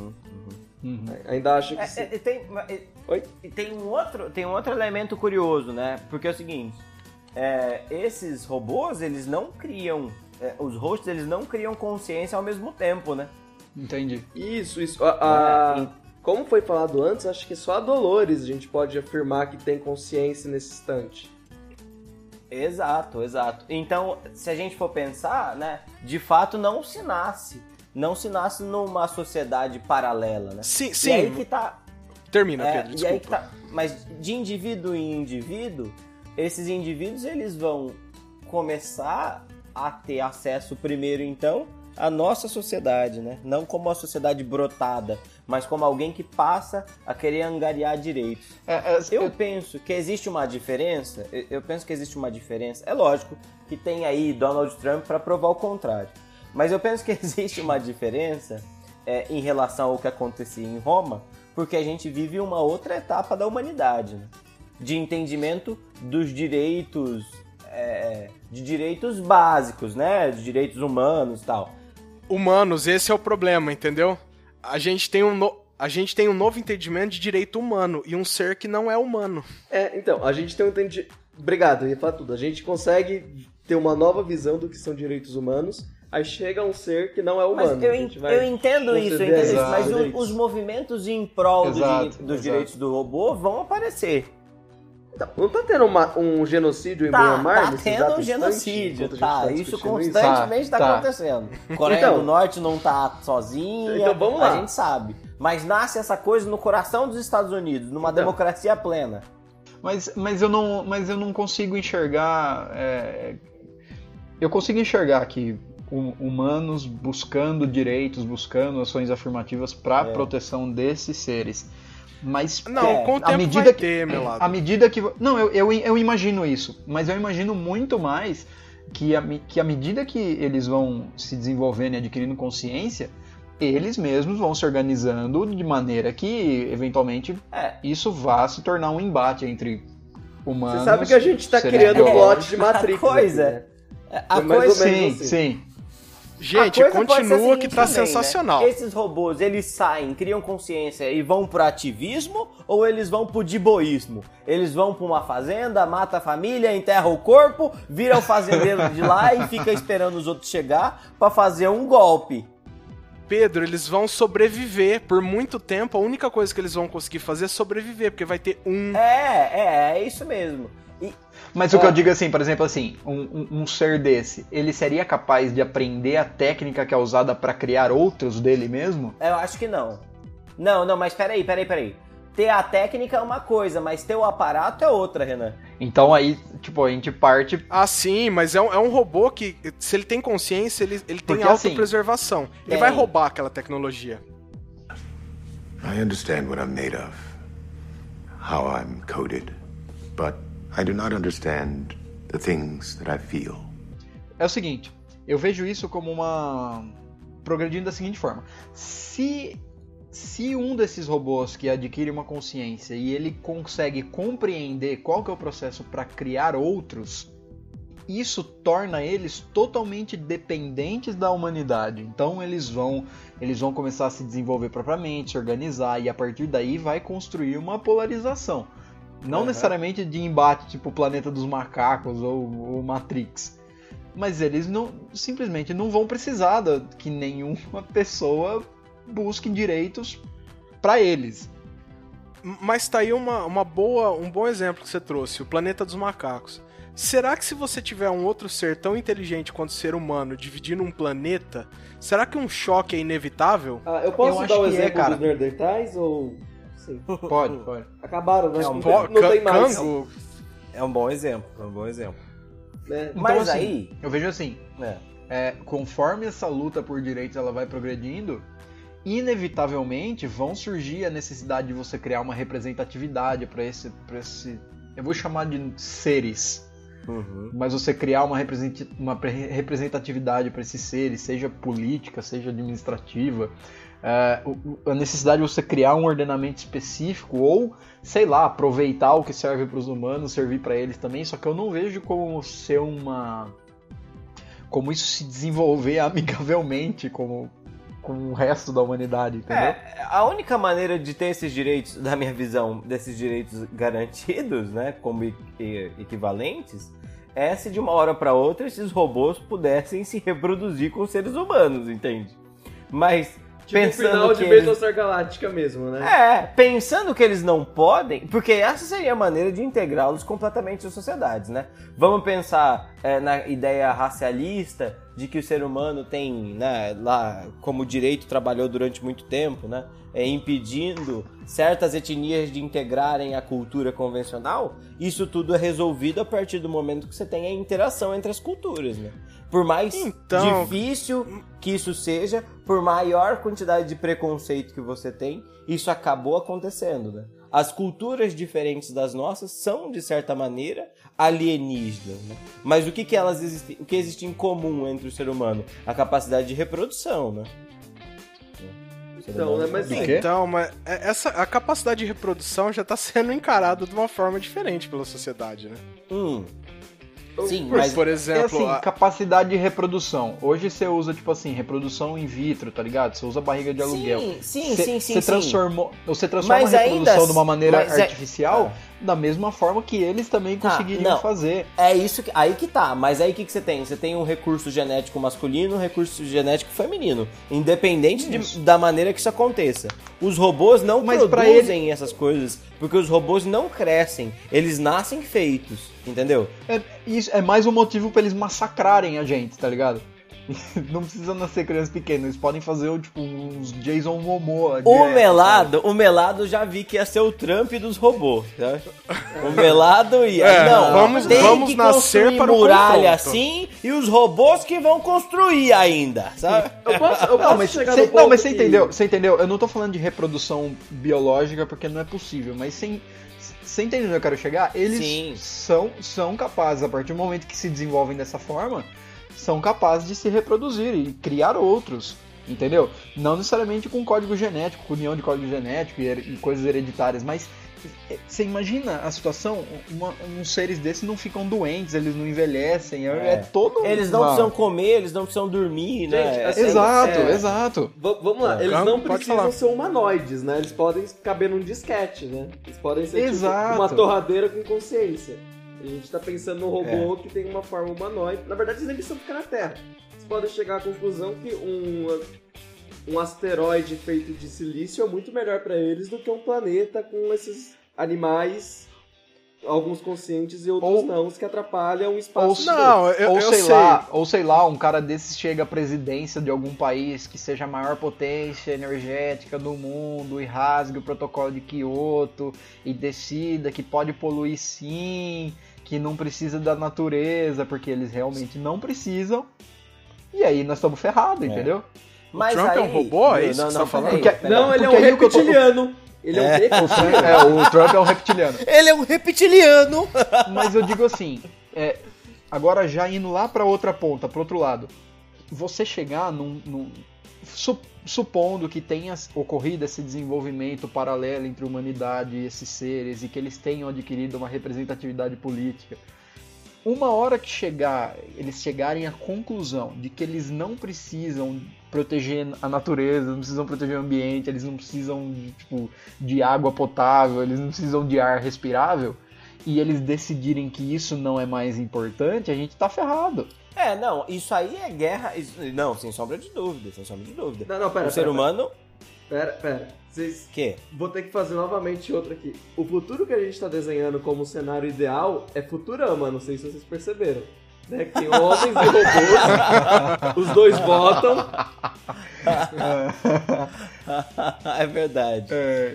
Uhum. Ainda acho que É, sim. é, e tem, Oi? tem um outro, tem um outro elemento curioso, né? Porque é o seguinte, é, esses robôs eles não criam, é, os hosts eles não criam consciência ao mesmo tempo, né? Entendi. Isso, isso. A, a- É, Como foi falado antes, acho que só a Dolores a gente pode afirmar que tem consciência nesse instante. Exato, exato. Então, se a gente for pensar, né, de fato não se nasce, não se nasce numa sociedade paralela, né? Sim, E aí sim. que tá, Termina, É, Pedro, e aí desculpa. que tá. Mas de indivíduo em indivíduo, esses indivíduos eles vão começar a ter acesso primeiro então à nossa sociedade, né? Não como uma sociedade brotada, mas como alguém que passa a querer angariar direitos. É, é, Eu eu- penso que existe uma diferença. eu- Eu penso que existe uma diferença. É lógico que tem aí Donald Trump para provar o contrário. Mas eu penso que existe uma diferença é, em relação ao que acontecia em Roma, porque a gente vive uma outra etapa da humanidade, né? de entendimento dos direitos, é, de direitos básicos, né, de direitos humanos, e tal. Humanos, esse é o problema, entendeu? A gente tem um no- a gente tem um novo entendimento de direito humano e um ser que não é humano. É, então, a gente tem um entendimento. Obrigado, eu ia falar tudo. A gente consegue ter uma nova visão do que são direitos humanos. Aí chega um ser que não é humano. Mas eu, a en- gente vai eu entendo isso, eu entendo isso, mas o- os movimentos em prol do Exato, direito- dos exato. direitos do robô vão aparecer. Então, não tá tendo uma- um genocídio em Tá, Myanmar? tá tendo um genocídio, tá? tá Isso constantemente tá, Tá, tá. acontecendo. Coreia Então- do Norte não tá sozinha, Então vamos lá. a gente sabe. Mas nasce essa coisa no coração dos Estados Unidos, numa Então. democracia plena. Mas, mas, eu não, mas eu não consigo enxergar. é, eu consigo enxergar que hu- humanos buscando direitos, buscando ações afirmativas para É. proteção desses seres. Mas Não, É, com o à tempo medida vai que, ter, meu lado. à medida que. Não, eu, eu, eu imagino isso. Mas eu imagino muito mais que, a, que à medida que eles vão se desenvolvendo e adquirindo consciência, eles mesmos vão se organizando de maneira que, eventualmente, É. isso vá se tornar um embate entre humanos. Você sabe que a gente tá seres criando um plot de Matrix. A coisa- aqui, né? A Foi mais ou coisa, menos Sim, assim. sim. Gente, continua que tá também, né? sensacional. Esses robôs, eles saem, criam consciência e vão pro ativismo ou eles vão pro diboísmo? Eles vão pra uma fazenda, mata a família, enterra o corpo, vira o fazendeiro de lá e fica esperando os outros chegar pra fazer um golpe. Pedro, eles vão sobreviver por muito tempo. A única coisa que eles vão conseguir fazer é sobreviver, porque vai ter um. É, é, é isso mesmo. Mas o que eu digo assim, por exemplo, assim, um, um- um ser desse, ele seria capaz de aprender a técnica que é usada para criar outros dele mesmo? eu acho que não. Não, não, mas peraí, peraí, peraí. Ter a técnica é uma coisa, mas ter o aparato é outra, Renan. Então aí, tipo, a gente parte. Ah, sim, mas é um, é um robô que, se ele tem consciência, ele, ele tem Porque, assim, autopreservação. ele tem. vai roubar aquela tecnologia. I understand what I'm made of, how I'm coded, but I do not understand the things that I feel. É o seguinte, eu vejo isso como uma. progredindo da seguinte forma. Se. Se um desses robôs que adquire uma consciência e ele consegue compreender qual que é o processo para criar outros, isso torna eles totalmente dependentes da humanidade. Então eles vão, eles vão começar a se desenvolver propriamente, se organizar e a partir daí vai construir uma polarização. Não Uhum. necessariamente de embate tipo o planeta dos macacos ou o Matrix. Mas eles não simplesmente não vão precisar da- que nenhuma pessoa busque direitos para eles. Mas tá aí uma, uma boa, um bom exemplo que você trouxe, o planeta dos macacos. Será que se você tiver um outro ser tão inteligente quanto o ser humano dividindo um planeta, será que um choque é inevitável? Ah, eu posso Eu dar o que é, exemplo cara. dos Neandertais ou... Sim. Pode, pode. Acabaram, né? É um não, bom- não tem mais. Cango? É um bom exemplo, é um bom exemplo. Né? Então, Mas assim, aí, Eu vejo assim, é, é, conforme essa luta por direitos ela vai progredindo, inevitavelmente vão surgir a necessidade de você criar uma representatividade para esse, pra esse, eu vou chamar de seres, uhum. mas você criar uma, representatividade para esses seres, seja política, seja administrativa, a necessidade de você criar um ordenamento específico ou, sei lá, aproveitar o que serve para os humanos, servir para eles também, só que eu não vejo como ser uma como isso se desenvolver amigavelmente como com o resto da humanidade, entendeu? É, a única maneira de ter esses direitos, da minha visão, desses direitos garantidos, né, como equivalentes, é se de uma hora para outra esses robôs pudessem se reproduzir com seres humanos, entende? Mas Tipo o pensando final de que eles- Battlestar Galactica mesmo, né? É, pensando que eles não podem, porque essa seria a maneira de integrá-los completamente às sociedades, né? Vamos pensar é, na ideia racialista de que o ser humano tem, né, lá, como direito trabalhou durante muito tempo, né? É, impedindo certas etnias de integrarem a cultura convencional, isso tudo é resolvido a partir do momento que você tem a interação entre as culturas, né? Por mais Então- difícil que isso seja, por maior quantidade de preconceito que você tem, isso acabou acontecendo, né? As culturas diferentes das nossas são, de certa maneira, alienígenas, né? Mas o que, que elas existem, o que existe em comum entre o ser humano? A capacidade de reprodução, né? Então, né, mas Do sim, quê? Então, mas é- essa, a capacidade de reprodução já tá sendo encarada de uma forma diferente pela sociedade, né? Hum. Sim, Por, mas por É exemplo, assim, a- capacidade de reprodução. Hoje você usa, tipo assim, reprodução in vitro, tá ligado? Você usa barriga de aluguel. Sim, sim, Cê- sim, sim, Você transformou, você transforma Mas a ainda reprodução assim- de uma maneira mas é- artificial da mesma forma que eles também Tá, conseguiriam não. fazer. É isso que. Aí que tá. Mas aí o que, que você tem? Você tem um recurso genético masculino um recurso genético feminino. Independente de- da maneira que isso aconteça. Os robôs não Mas produzem essas coisas. Porque os robôs não crescem. Eles nascem feitos. Entendeu? É, isso é mais um motivo pra eles massacrarem a gente, tá ligado? Não precisa nascer criança pequena, eles podem fazer tipo uns Jason Momoa. O direto, melado, o melado já vi que ia ser o Trump dos robôs, tá? O melado ia. É, não, vamos- tem vamos que nascer para o muralha assim e os robôs que vão construir ainda, sabe? eu posso, eu posso Não, mas, chegar cê, no ponto não, mas você que- entendeu? Você entendeu? Eu não tô falando de reprodução biológica porque não é possível, mas sem. Você entendeu onde eu quero chegar? Eles Sim. são, são capazes, a partir do momento que se desenvolvem dessa forma, são capazes de se reproduzir e criar outros. Entendeu? Não necessariamente com código genético, com união de código genético e, e coisas hereditárias, mas é, você imagina a situação? Uma- uns seres desses não ficam doentes, eles não envelhecem, é, É. é todo. Eles não uma- precisam comer, eles não precisam dormir, né? Gente, assim, Exato, É. exato. V- vamos lá, É. eles não pode precisam falar. ser humanoides, né? Eles podem caber num disquete, né? Eles podem ser tipo, Exato. uma torradeira com consciência. A gente tá pensando num robô É. que tem uma forma humanoide. Na verdade, eles nem precisam ficar na Terra. Vocês podem chegar à conclusão que um, um asteroide feito de silício é muito melhor pra eles do que um planeta com esses animais, alguns conscientes e outros Ou- não, que atrapalham o espaço. ou não, eu, ou eu sei, sei. lá, ou sei lá, um cara desses chega à presidência de algum país que seja a maior potência energética do mundo e rasgue o protocolo de Kyoto e decida que pode poluir sim, que não precisa da natureza, porque eles realmente não precisam. E aí nós estamos ferrados, entendeu? Mas Trump é um aí- robô? É isso não, que você não, tá falando? Porque-. Não, ele é um aí o reptiliano. Ele é, um reptiliano. É, o Trump é um reptiliano. Ele é um reptiliano! Mas eu digo assim, é, agora já indo lá pra outra ponta, pro outro lado, você chegar num. num- supondo que tenha ocorrido esse desenvolvimento paralelo entre a humanidade e esses seres e que eles tenham adquirido uma representatividade política. uma hora que chegar, eles chegarem à conclusão de que eles não precisam proteger a natureza, não precisam proteger o ambiente, eles não precisam tipo, de água potável, eles não precisam de ar respirável, e eles decidirem que isso não é mais importante, a gente tá ferrado. É, não, isso aí é guerra. isso- não, sem sombra de dúvida, sem sombra de dúvida. Não, não, pera, o ser pera, humano. Pera, pera. Vocês. Quê? Vou ter que fazer novamente outra aqui. O futuro que a gente tá desenhando como cenário ideal é Futurama, não sei se vocês perceberam. Né? Que tem homens e robôs, os dois votam. é verdade.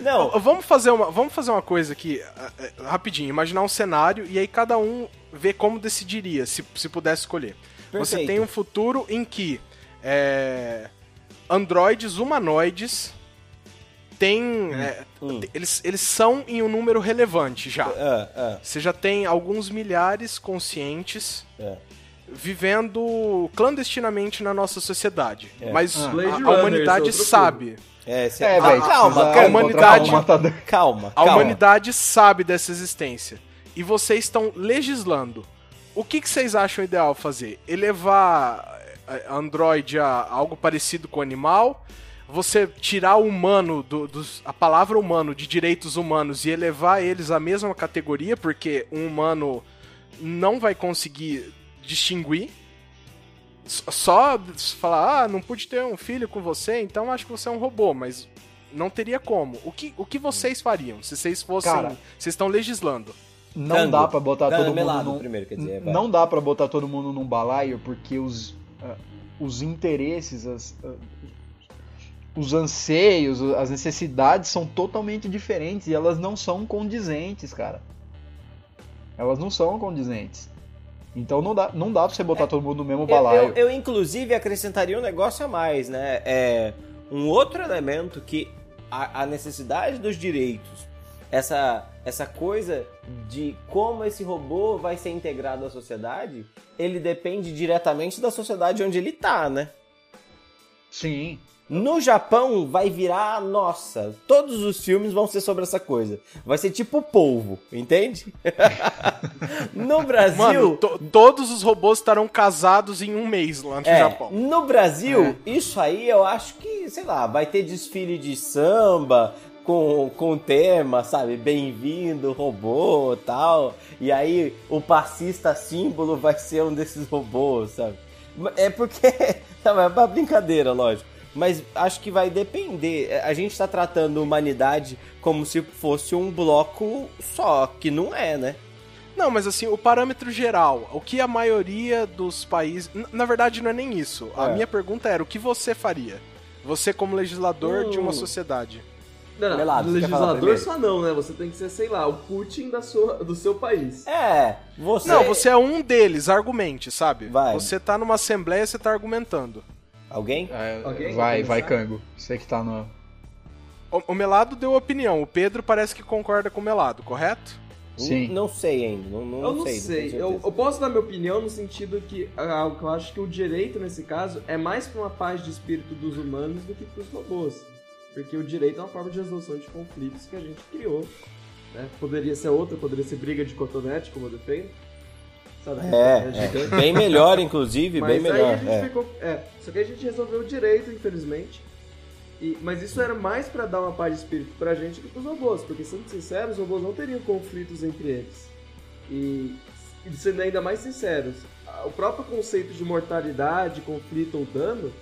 Não, Vamos fazer uma, vamos fazer uma coisa aqui, eh, eh, rapidinho. Imaginar um cenário e aí cada um vê como decidiria, se, se pudesse escolher. Você Perfeito. tem um futuro em que eh, androides humanoides têm. eh, Hum. eles, eles são em um número relevante já. ah, ah, Você já tem alguns milhares conscientes é. vivendo clandestinamente na nossa sociedade. É. Mas Ah. a- a, humanidade sabe. É, cê- É, Ah, velho. calma, calma, humanidade- um matador. calma, A calma. humanidade sabe dessa existência. E vocês estão legislando. O que, que vocês acham ideal fazer? Elevar eh, Android a algo parecido com animal? Você tirar o humano, do, dos, a palavra humano, de direitos humanos e elevar eles à mesma categoria, porque um humano não vai conseguir distinguir. Só falar, ah, não pude ter um filho com você, então acho que você é um robô, mas não teria como. O que, o que vocês fariam se vocês fossem. Cara. vocês estão legislando. Não Tango. dá pra botar Não, todo mundo num... primeiro, quer dizer, vai. Não dá pra botar todo mundo num balaio porque os, ah, os interesses, as, ah, os anseios, as necessidades são totalmente diferentes e elas não são condizentes, cara. Elas não são condizentes. Então não dá, não dá pra você botar todo mundo no mesmo Eu, balaio. eu, eu, inclusive, acrescentaria um negócio a mais, né? É um outro elemento que a, a necessidade dos direitos, essa, essa coisa de como esse robô vai ser integrado à sociedade, ele depende diretamente da sociedade onde ele tá, né? Sim. No Japão vai virar, nossa, todos os filmes vão ser sobre essa coisa. Vai ser tipo polvo, entende? no Brasil, Mano, to- todos os robôs estarão casados em um mês lá no É, Japão. no Brasil, isso aí eu acho que, sei lá, vai ter desfile de samba com, com tema, sabe? Bem-vindo, robô tal. E aí o passista símbolo vai ser um desses robôs, sabe? É porque. Não, é uma brincadeira, lógico. Mas acho que vai depender. A gente tá tratando a humanidade como se fosse um bloco só, que não é, né? Não, mas assim, o parâmetro geral, o que a maioria dos países. Na verdade, não é nem isso. A É. minha pergunta era: o que você faria? Você, como legislador de uma Hum. sociedade. Não, não, Melado, você quer falar legislador só não, né? Você tem que ser, sei lá, o Putin da sua, do seu país. É, você. Não, você é um deles, argumente, sabe? Vai. Você tá numa assembleia, você tá argumentando. Alguém? É, Alguém vai, vai? Cango. Você que tá no. O, o Melado deu opinião, o Pedro parece que concorda com o Melado, correto? Sim. Não sei ainda. Não, não, Eu não sei. sei, eu, eu posso dar minha opinião no sentido que ah, o que eu acho que o direito nesse caso é mais pra uma paz de espírito dos humanos do que pros robôs. Porque o direito é uma forma de resolução de conflitos que a gente criou. Né? Poderia ser outra, poderia ser briga de cotonete, como eu defendo. Sabe? É, gigante. é, bem melhor, inclusive, Mas bem aí melhor. a gente é. ficou. É, só que a gente resolveu o direito, infelizmente. E- mas isso era mais pra dar uma paz de espírito pra gente do que pros robôs. Porque, sendo sincero, os robôs não teriam conflitos entre eles. E, e sendo ainda mais sinceros, o próprio conceito de mortalidade, conflito ou dano,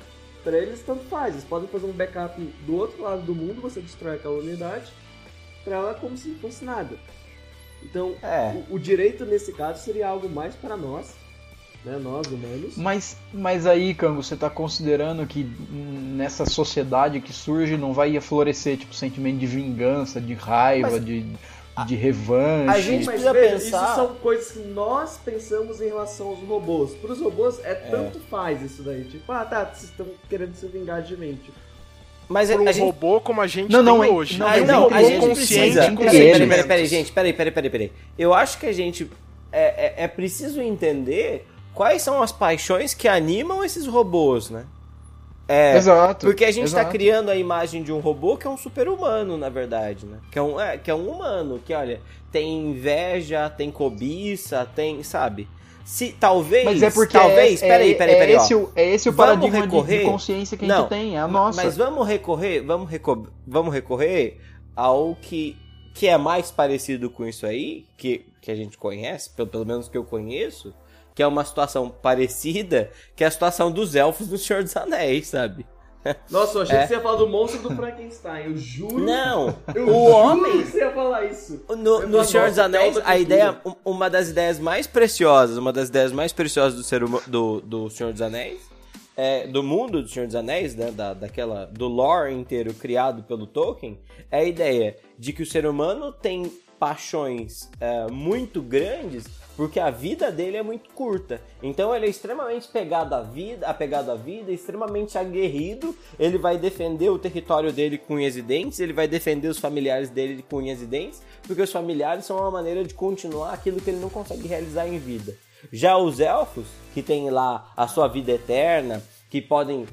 pra eles tanto faz. Eles podem fazer um backup do outro lado do mundo, você destrói aquela unidade, pra ela como se não fosse nada. Então, É. o, o direito nesse caso seria algo mais para nós, né, nós humanos. Mas, mas aí, Cango, você tá considerando que nessa sociedade que surge não vai florescer tipo sentimento de vingança, de raiva, Mas- de, de revanche? a gente- Mas precisa pensar- isso são coisas que nós pensamos em relação aos robôs. Para os robôs é tanto faz isso daí. Tipo, ah tá, vocês estão querendo se vingar de mim. Tipo, Mas Por um a gente. robô como a gente Não, tem não, é- hoje. não, um não, robô a gente consciente precisa. Peraí, peraí, peraí, gente, peraí, peraí, peraí, peraí. Eu acho que a gente é, é, é preciso entender quais são as paixões que animam esses robôs, né? É, Exato. Porque a gente está exato. criando a imagem de um robô que é um super-humano, na verdade, né? Que é, um, é, que é um humano, que, olha, tem inveja, tem cobiça, tem, sabe? Se talvez. Mas é porque talvez. é, peraí, é, peraí, é peraí. ó. esse, o- é esse o paradigma de- de, recorrer- consciência que a Não, gente tem, é a nossa. Mas vamos recorrer, vamos, reco vamos recorrer ao que, que é mais parecido com isso aí, que, que a gente conhece, pelo, pelo menos que eu conheço, que é uma situação parecida, que é a situação dos elfos do Senhor dos Anéis, sabe? Nossa, eu achei É. que você ia falar do monstro do Frankenstein. Eu juro. Não, eu o juro homem que você ia falar isso. No, no Senhor dos Anéis, a ideia, um- uma das ideias mais preciosas, uma das ideias mais preciosas do, ser huma- do, do Senhor dos Anéis, é, do mundo do Senhor dos Anéis, né, da, daquela, do lore inteiro criado pelo Tolkien, é a ideia de que o ser humano tem paixões é, muito grandes porque a vida dele é muito curta. Então ele é extremamente pegado à vida, apegado à vida, extremamente aguerrido. Ele vai defender o território dele com unhas e dentes, ele vai defender os familiares dele com unhas e dentes, porque os familiares são uma maneira de continuar aquilo que ele não consegue realizar em vida. Já os elfos, que têm lá a sua vida eterna, que podem,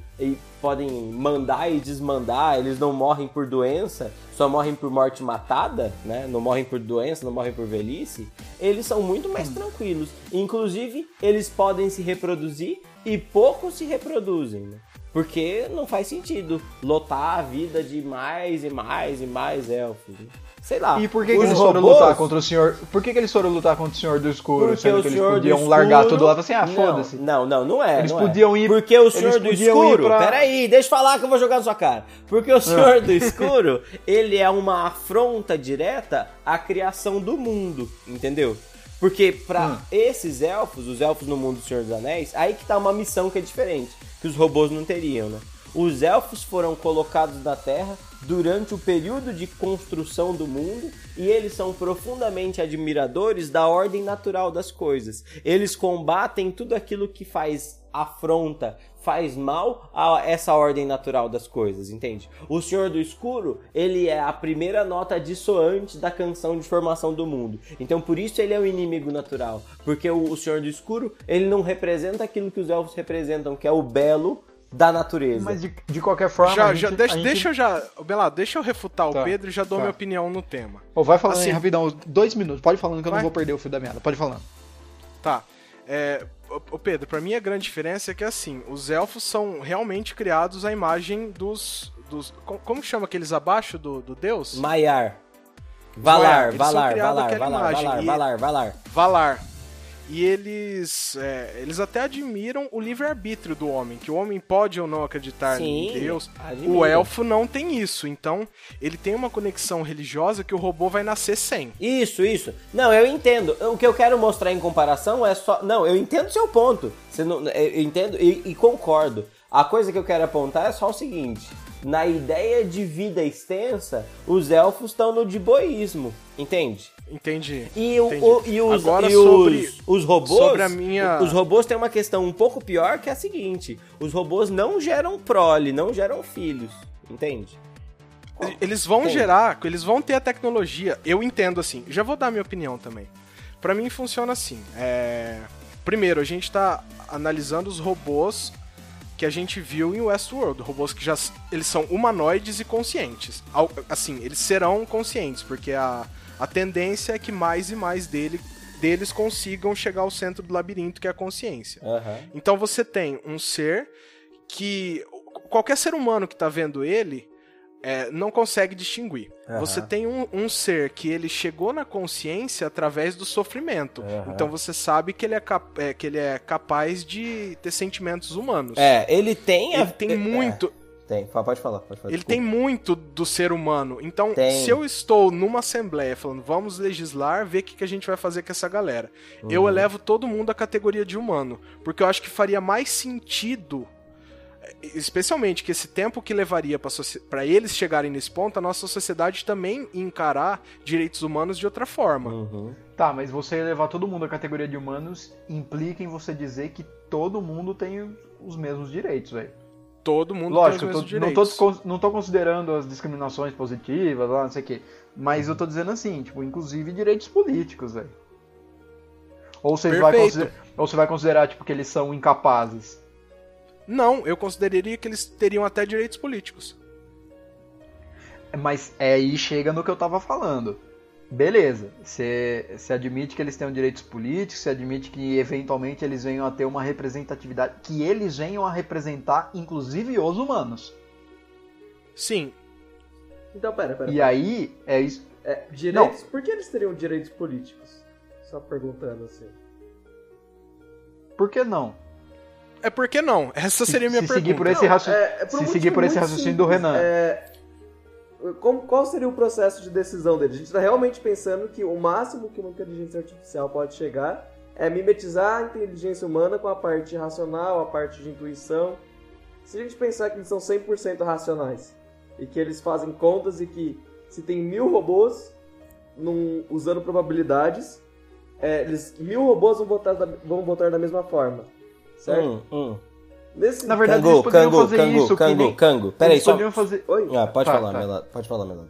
podem mandar e desmandar, eles não morrem por doença, só morrem por morte matada, né? Não morrem por doença, não morrem por velhice. Eles são muito mais tranquilos. Inclusive, eles podem se reproduzir e poucos se reproduzem, né? Porque não faz sentido lotar a vida de mais e mais e mais elfos. né? Sei lá. E por que, que eles foram robôs- lutar contra o senhor? Por que, que eles foram lutar contra o senhor do escuro, Porque sendo que eles podiam Escuro... largar tudo lá assim, ah, Não, foda-se. Não, não, não é. Eles não podiam é. ir- Porque o Senhor do Escuro... pra- Peraí, deixa eu falar que eu vou jogar na sua cara. Porque o Senhor do Escuro, ele é uma afronta direta à criação do mundo, entendeu? Porque pra Hum. esses elfos, os elfos no mundo do Senhor dos Anéis, aí que tá uma missão que é diferente, que os robôs não teriam, né? Os elfos foram colocados na Terra durante o período de construção do mundo e eles são profundamente admiradores da ordem natural das coisas. Eles combatem tudo aquilo que faz afronta, faz mal a essa ordem natural das coisas, entende? O Senhor do Escuro, ele é a primeira nota dissoante da canção de formação do mundo. Então por isso ele é o inimigo natural, porque o, Senhor do Escuro, ele não representa aquilo que os elfos representam, que é o belo da natureza. Mas de, de qualquer forma. Já, a já, gente- deixa, gente- deixa eu já. Belado, deixa eu refutar Tá, o Pedro e já dou tá. minha opinião no tema. Pô, vai falando aí Assim- rapidão, dois minutos. Pode ir falando que eu Vai. não vou perder o fio da meada. Pode ir falando. Tá. É, ô- ô Pedro, pra mim a grande diferença é que assim, os elfos são realmente criados à imagem dos. dos co- como chama aqueles abaixo do, do deus? Maiar. Valar, Valar, Valar, Valar, Valar, Valar, Valar. Valar. E eles. é, eles até admiram o livre-arbítrio do homem, que o homem pode ou não acreditar Sim, em Deus. admira. O elfo não tem isso. Então, ele tem uma conexão religiosa que o robô vai nascer sem. Isso, isso. Não, eu entendo. O que eu quero mostrar em comparação é só. Não, eu entendo seu ponto. Você não... Eu entendo e, e concordo. A coisa que eu quero apontar é só o seguinte: na ideia de vida extensa, os elfos estão no diboísmo, entende? Entendi. E, o, entendi. o- e os, Agora e sobre. os, os robôs. sobre a minha- Os robôs têm uma questão um pouco pior que é a seguinte: os robôs não geram prole, não geram filhos, entende? Eles vão gerar, eles vão ter a tecnologia. Eu entendo assim. Já vou dar minha opinião também. Pra mim funciona assim. É... Primeiro, a gente tá analisando os robôs que a gente viu em Westworld, robôs que já eles são humanoides e conscientes. Assim, eles serão conscientes, porque a, a tendência é que mais e mais dele, deles consigam chegar ao centro do labirinto, que é a consciência. Aham. Então você tem um ser que qualquer ser humano que tá vendo ele é, não consegue distinguir. Aham. Você tem um, um ser que ele chegou na consciência através do sofrimento. Aham. Então você sabe que ele é, é, que ele é capaz de ter sentimentos humanos. É, ele tem. a- Ele tem é, muito. Tem, pode falar, pode falar. Ele desculpa. tem muito do ser humano. Então, Tem. se eu estou numa assembleia falando, vamos legislar, ver o que, que a gente vai fazer com essa galera, eu Uhum. elevo todo mundo à categoria de humano. Porque eu acho que faria mais sentido, especialmente que esse tempo que levaria para eles chegarem nesse ponto, a nossa sociedade também encarar direitos humanos de outra forma. Uhum. Tá, mas você elevar todo mundo à categoria de humanos implica em você dizer que todo mundo tem os mesmos direitos, velho. Todo mundo Lógico, tem os tô, mesmos não, tô, direitos. descon- não tô considerando as discriminações positivas, lá, não sei o quê. Mas eu tô dizendo assim, tipo, inclusive direitos políticos, velho. Ou você vai ou você vai considerar tipo que eles são incapazes. Não, eu consideraria que eles teriam até direitos políticos. Mas é aí chega no que eu tava falando. Beleza, você admite que eles têm direitos políticos, você admite que eventualmente eles venham a ter uma representatividade, que eles venham a representar inclusive os humanos. Sim. Então, pera, pera. E pera. aí, é isso. É, direitos. Por que eles teriam direitos políticos? Só perguntando assim. Por que não? É por que não? Essa seria a minha se pergunta. seguir por esse, raci... é- é por um se seguir por esse raciocínio do. Renan. É, como- qual seria o processo de decisão dele? A gente está realmente pensando que o máximo que uma inteligência artificial pode chegar é mimetizar a inteligência humana com a parte racional, a parte de intuição. Se a gente pensar que eles são 100% racionais e que eles fazem contas e que se tem mil robôs num- usando probabilidades, é, eles, mil robôs vão votar, da, vão votar da mesma forma, certo? Hum, hum. Nesse, Na verdade, Cangu, eles poderiam cangu, fazer cangu, isso. que cangu, nem- cangu. Peraí, eles só... poderiam fazer. Oi? Ah, pode Tá, falar, tá. Melado. Pode falar, Melado.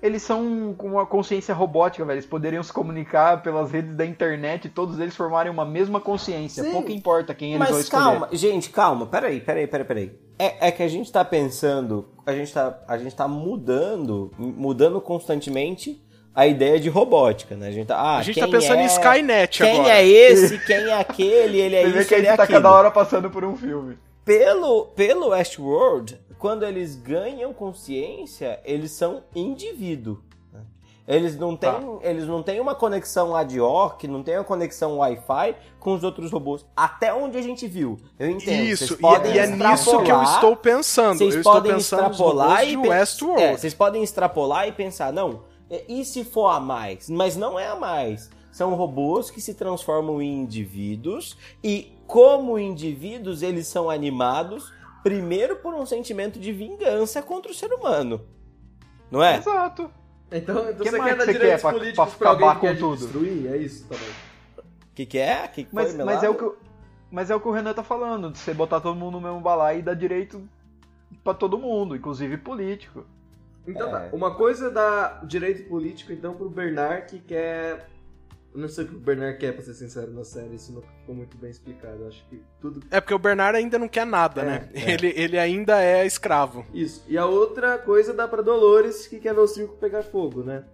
Eles são com uma consciência robótica, velho. Eles poderiam se comunicar pelas redes da internet e todos eles formarem uma mesma consciência. Sim. Pouco importa quem eles vão Mas escolher. calma, gente, calma, peraí, peraí, peraí, peraí. É, é que a gente tá pensando, a gente tá, a gente tá mudando, mudando constantemente a ideia de robótica, né? A gente tá, ah, A gente quem tá pensando é, em Skynet Quem agora. é esse, quem é aquele, ele é Você vê isso, que a ele é gente tá aquilo. cada hora passando por um filme. Pelo, pelo Westworld, quando eles ganham consciência, eles são indivíduo. né? Eles não têm, Tá. eles não têm uma conexão ad hoc, não tem uma conexão Wi-Fi com os outros robôs. Até onde a gente viu. Eu entendo. Isso, vocês e, podem e é nisso que eu estou pensando. Vocês eu estou podem pensando nos extrapolar robôs e de pen- Westworld. É, vocês podem extrapolar e pensar, não, é, e se for a mais? Mas não é a mais. São robôs que se transformam em indivíduos e, como indivíduos, eles são animados primeiro por um sentimento de vingança contra o ser humano. Não é? Exato. Então, então Que você quer dar que direitos quer pra- políticos pra pra alguém acabar que com quer tudo? destruir? É isso também. O que, que é? Que que Mas, foi, mas, é o que, o- mas é o que o Renan tá falando, de você botar todo mundo no mesmo balaio e dar direito pra todo mundo, inclusive político. Então É. tá. Uma coisa é dar direito político, então, pro Bernard que quer. Eu não sei o que o Bernard quer, pra ser sincero, na série. Isso não ficou muito bem explicado. Eu acho que tudo. É porque o Bernard ainda não quer nada, É, né? é. Ele, ele ainda é escravo. Isso. E a outra coisa dá pra Dolores, que quer ver o circo pegar fogo, né?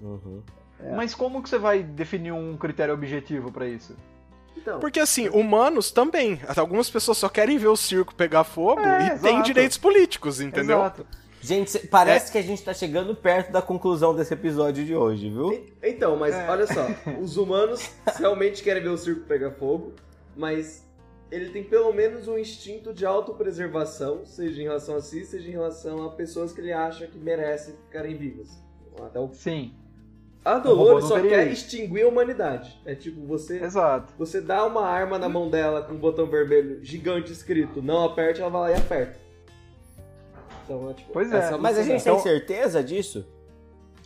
Uhum. É. Mas como que você vai definir um critério objetivo pra isso? Então. Porque assim, humanos também. Algumas pessoas só querem ver o circo pegar fogo É, e têm exato. direitos políticos, entendeu? Exato. Gente, parece que a gente tá chegando perto da conclusão desse episódio de hoje, viu? Então, mas É. olha só. Os humanos realmente querem ver o circo pegar fogo, mas ele tem pelo menos um instinto de autopreservação, seja em relação a si, seja em relação a pessoas que ele acha que merecem ficarem vivas. Até o Sim, A robô Dolores só quer extinguir a humanidade. É tipo, você, exato. você dá uma arma na mão dela com um botão vermelho gigante escrito não aperte, ela vai lá e aperta. Então, é tipo, Pois é, só Mas a gente dar. tem certeza disso?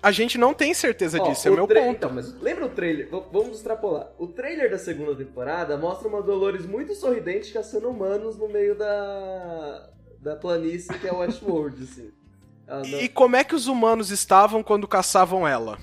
A gente não tem certeza Ó, disso, é o meu tra- ponto. Então, mas lembra o trailer? V- Vamos extrapolar. O trailer da segunda temporada mostra uma Dolores muito sorridente caçando humanos no meio da da planície que é Westworld, assim. Ela não- E como é que os humanos estavam quando caçavam ela?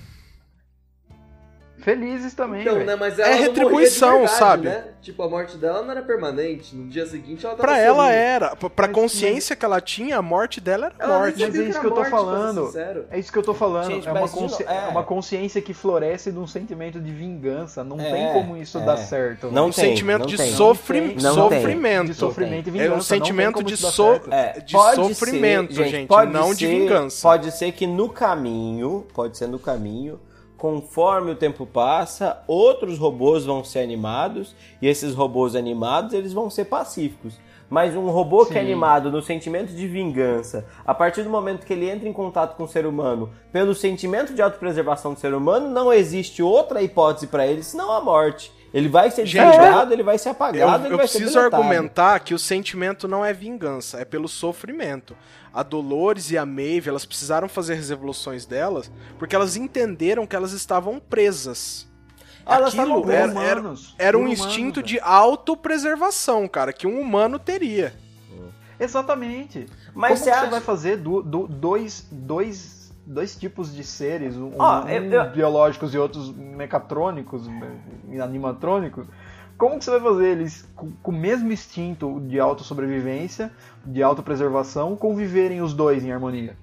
Felizes também, Então, né, mas ela É retribuição, verdade, sabe? Né? Tipo, a morte dela não era permanente. No dia seguinte ela tava Pra ela sorrindo. era, pra- pra Mas- consciência que ela tinha, a morte dela era Ela morte. Mas é isso que eu tô morte, falando. É isso que eu tô falando. Gente, é, uma consci- é. é uma consciência que floresce de um sentimento de vingança. Não É, tem como isso é. dar certo. Não um tem, sentimento não de tem. sofri- Não tem. sofrimento. de sofrimento e É vingança. um não sentimento de, so-. É, de pode sofrimento, ser, gente, pode não de ser- vingança. Pode ser que no caminho, pode ser no caminho, conforme o tempo passa, outros robôs vão ser animados e esses robôs animados eles vão ser pacíficos. Mas um robô que é Sim. animado no sentimento de vingança, a partir do momento que ele entra em contato com o ser humano, pelo sentimento de autopreservação do ser humano, não existe outra hipótese para ele senão a morte. Ele vai ser desligado, ele vai ser Eu, apagado, ele eu vai ser preciso deletado. argumentar que o sentimento não é vingança, é pelo sofrimento. A Dolores e a Maeve, elas precisaram fazer as evoluções delas porque elas entenderam que elas estavam presas. Elas Aquilo estavam era, por era, humanos, era um humanos, instinto velho. de autopreservação, cara, que um humano teria. Exatamente. Mas Como você que acha- você vai fazer do, do- dois, dois, dois tipos de seres, um, Ó, um eu- eu- biológicos e outros mecatrônicos, eh, animatrônicos? Como que você vai fazer eles com, com o mesmo instinto de autossobrevivência, de autopreservação, conviverem os dois em harmonia?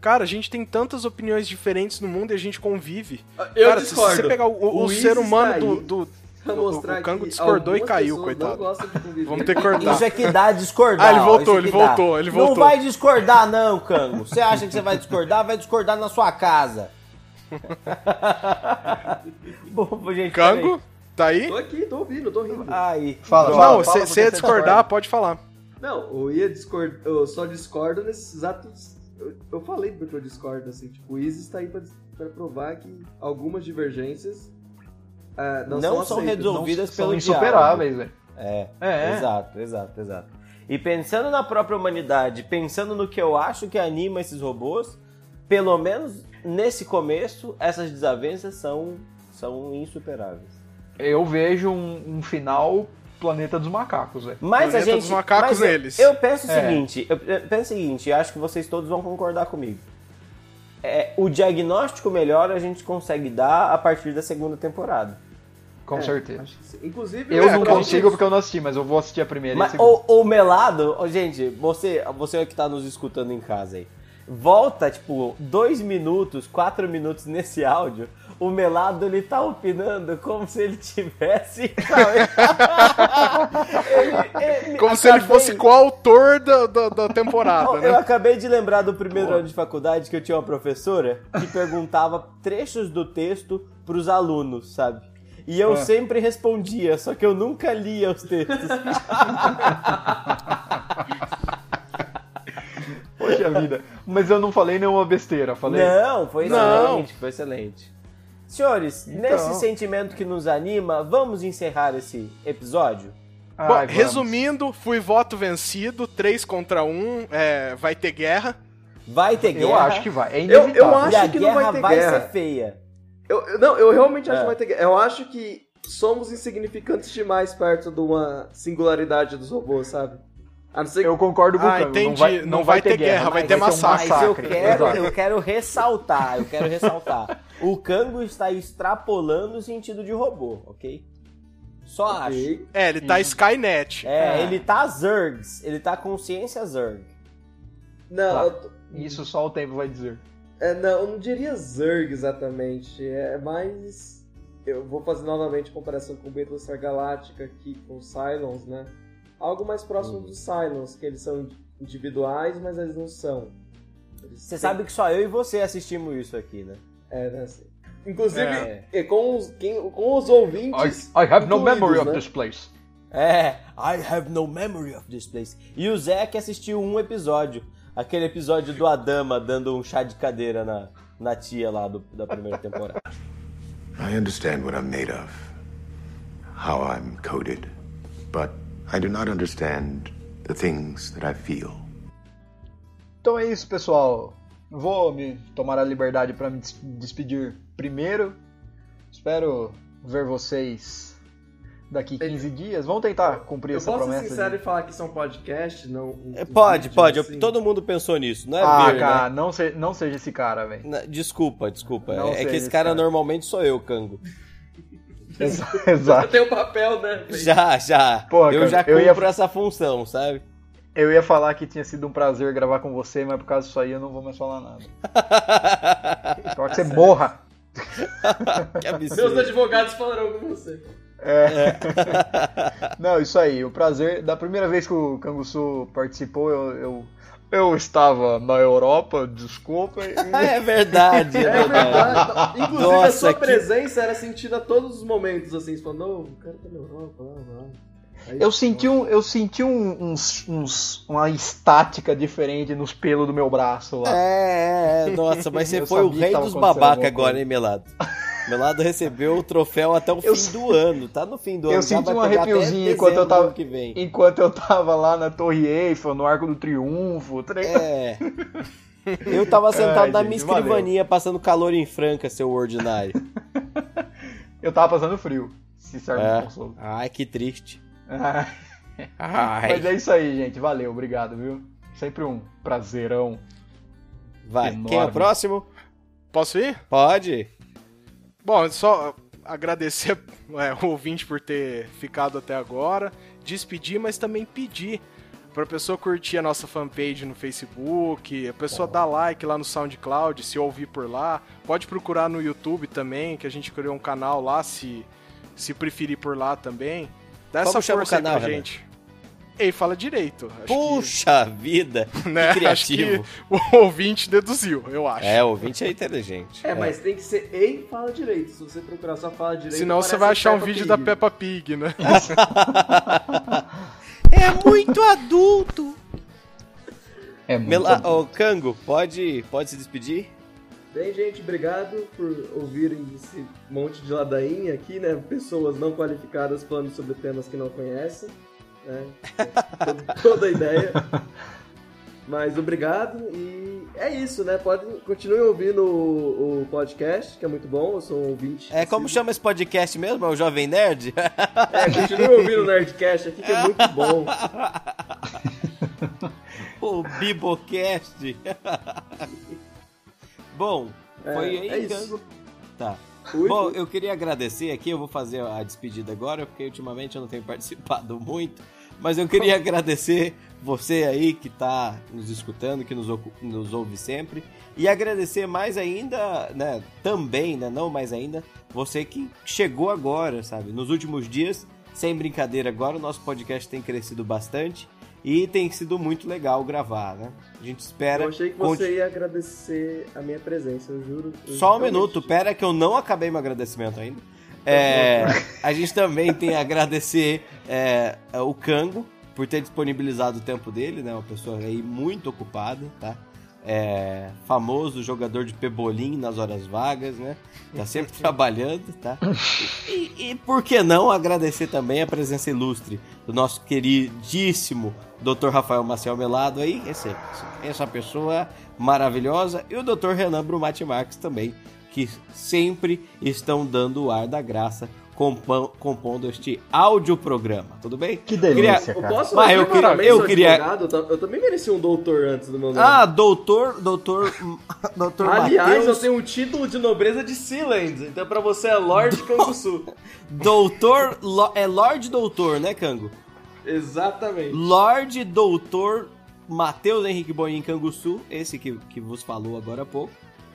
Cara, a gente tem tantas opiniões diferentes no mundo e a gente convive. Eu Cara, discordo. se você pegar o, o O ser Isis humano tá do, do- Pra o- mostrar o Kango que discordou e caiu, coitado. Não. Vamos ter que cortar. Isso é que dá discordar. Ah, ele ó, voltou, isso é ele voltou, ele Não voltou. vai discordar, não, Cango. Você acha que você vai discordar? Vai discordar na sua casa. Bom, gente, Kango, tá aí? Tô aqui, tô ouvindo, tô rindo. Aí. Fala, Droga. fala. Não, se você ia discordar, pode falar. Não, eu ia discordar. Eu só discordo nesses exatos. Eu, eu falei porque eu discordo, assim. Tipo, o Isis tá aí pra, pra provar que algumas divergências ah, não, Não são, são aceitas. resolvidas São pelo insuperáveis, velho. É, É. exato, exato, exato. E pensando na própria humanidade, pensando no que eu acho que anima esses robôs, pelo menos nesse começo, essas desavenças são, são insuperáveis. Eu vejo um, um final Planeta dos Macacos, velho. Mas Planeta a gente. dos macacos mas eu- neles. Eu, penso o É. seguinte, eu, penso o seguinte, acho que vocês todos vão concordar comigo. É, o diagnóstico melhor a gente consegue dar a partir da segunda temporada. Com É, certeza. que. Inclusive, Eu É, não consigo porque eu não assisti, mas eu vou assistir a primeira e a Mas segunda. o, o melado, ó, gente, você, você que tá nos escutando em casa aí, volta, tipo, dois minutos, quatro minutos nesse áudio, o melado ele tá opinando como se ele tivesse. Ele- ele- Como se ele acabei- fosse coautor da, da, da temporada, Eu né? acabei de lembrar do primeiro ano de faculdade que eu tinha uma professora que perguntava trechos do texto pros alunos, sabe? E eu É. sempre respondia, só que eu nunca lia os textos. Poxa vida. Mas eu não falei nenhuma besteira, falei. Não, foi Não. excelente, foi excelente. Senhores, nesse sentimento que nos anima, vamos encerrar esse episódio? Bom, resumindo, fui voto vencido, 3 contra 1, é, vai ter guerra. Vai ter guerra. Eu acho que vai. É Eu- inevitável. eu acho e a que não vai ter guerra. ser feia. Eu, eu- não, eu realmente acho É. que vai ter guerra. Eu acho que somos insignificantes demais perto de uma singularidade dos robôs, sabe? A não ser que Eu concordo com o Ah, entendi. Não vai, Não vai ter guerra, vai ter um massacre. Mas eu quero, eu quero ressaltar, eu quero ressaltar. O Kango está extrapolando o sentido de robô, ok? Só acho. Ok. É, ele tá Skynet. É, É. ele tá Zergs, ele tá consciência Zerg. Não, Tá. eu Isso só o tempo vai dizer. é, não, eu não diria Zerg exatamente. É mais. Eu vou fazer novamente a comparação com o Battlestar Galactica aqui com os Cylons, né? Algo mais próximo Uhum. dos Cylons, que eles são individuais, mas eles não são. Eles Você têm- sabe que só eu e você assistimos isso aqui, né? É, né? assim. Inclusive, É. e com, os, quem- com os ouvintes. I, I have no memory of né? this place. É, I have no memory of this place. E o Zé que assistiu um episódio. Aquele episódio do Adama dando um chá de cadeira na, na tia lá do- da primeira temporada. I understand what I'm made of, how I'm coded, but I do not understand the things that I feel. Então é isso, pessoal. Vou me tomar a liberdade para me des- despedir primeiro. Espero ver vocês daqui 15 dias. Vamos tentar cumprir Eu essa posso ser promessa. sincero de- e falar que isso é um podcast, não. um- É, um pode, vídeo, pode. eu- assim? todo mundo pensou nisso, não é Ah, ver, cara, né? não, se- não seja esse cara, velho. Desculpa, desculpa. Não é sei que esse cara, cara. normalmente sou eu, Cango. Exa- Eu Exato. tenho papel, né? Já, já. Pô, eu cara, já eu cumpro ia- essa função, sabe? Eu ia falar que tinha sido um prazer gravar com você, mas por causa disso aí eu não vou mais falar nada. Só que você morra. que Meus advogados falarão com você. É. Não, isso aí. O prazer. Da primeira vez que o Canguçu participou, eu, eu, eu estava na Europa, desculpa. e- É verdade, é É verdade. verdade. Inclusive, a Nossa, sua que- presença era sentida a todos os momentos, assim. Você falou, não, o cara tá na Europa, lá, lá. Eu senti, um, eu senti um- uns, uns- uma estática diferente nos pelos do meu braço lá. É, é, é. nossa, mas você Eu foi o rei dos babaca agora, hein, Melado? Melado recebeu o troféu até o Eu fim do ano. Tá no fim do eu ano. já senti um arrepiozinho enquanto eu tava- ano que vem. Enquanto eu tava lá na Torre Eiffel, no Arco do Triunfo. tá? É. Eu tava sentado Ai, na gente, minha valeu. escrivaninha passando calor em Franca, seu ordinário. Eu tava passando frio. Se serve É. de consolo. Ai, que triste. Ai. Mas é isso aí, gente. Valeu, obrigado, viu? Sempre um prazerão. Vai, enorme. quem é o próximo? Posso ir? Pode. Bom, só agradecer é, o ouvinte por ter ficado até agora, despedir, mas também pedir pra pessoa curtir a nossa fanpage no Facebook, a pessoa dar like lá no SoundCloud, se ouvir por lá. Pode procurar no YouTube também, que a gente criou um canal lá, se, se preferir por lá também. Dá Como essa força canal, aí pra Renan? gente. Ei, fala direito. Acho Puxa vida, que, né, que acho que criativo. o ouvinte deduziu, eu acho. É, o ouvinte é inteligente. É, mas tem que ser ei fala direito. Se você procurar só fala direito. Senão você vai achar um Peppa vídeo Pig. da Peppa Pig, né? É muito adulto. É muito Mela... bom. Ô, Cango, pode, pode se despedir? Bem, gente, obrigado por ouvirem esse monte de ladainha aqui, né? Pessoas não qualificadas falando sobre temas que não conhecem, né? Toda- a ideia. Mas obrigado e é isso, né? Podem continuem ouvindo o, o podcast, que é muito bom. Eu sou um ouvinte. É, como chama esse podcast mesmo? É o Jovem Nerd? É, continuem ouvindo o Nerdcast aqui, que é muito bom. o Bibocast. Bom, É, foi aí, é isso. Tá. Fui, Bom, fui. eu queria agradecer aqui, eu vou fazer a despedida agora, porque ultimamente eu não tenho participado muito, mas eu queria agradecer você aí que tá nos escutando, que nos, nos ouve sempre, e agradecer mais ainda, né, também, né, não mais ainda, você que chegou agora, sabe, nos últimos dias, sem brincadeira, agora o nosso podcast tem crescido bastante, e tem sido muito legal gravar, né? A gente espera... Eu achei que você ia agradecer a minha presença, eu juro. eu só um realmente- minuto, pera que eu não acabei meu agradecimento ainda. É, a gente também tem a agradecer é, o Cango por ter disponibilizado o tempo dele, né? Uma pessoa aí muito ocupada, tá? É, famoso jogador de pebolim nas horas vagas, né? Tá sempre trabalhando, tá? E, e- por que não agradecer também a presença ilustre do nosso queridíssimo Dr. Rafael Maciel Melado aí, esse, essa pessoa maravilhosa, e o Dr. Renan Brumati Marques também, que sempre estão dando o ar da graça compondo este audioprogama, tudo bem? Que delícia, Eu cara. posso Mas eu queria- eu queria- advogado? Eu ta- Eu também mereci um doutor antes do meu nome. Ah, doutor, doutor, doutor Aliás, eu Matheus, tenho o título de nobreza de Sealand, então pra você é Lord Canguçu. doutor, Lo- é Lorde Doutor, né, Cango? Exatamente. Lorde Doutor Matheus Henrique Bonin Canguçu, esse que, que vos falou agora há pouco.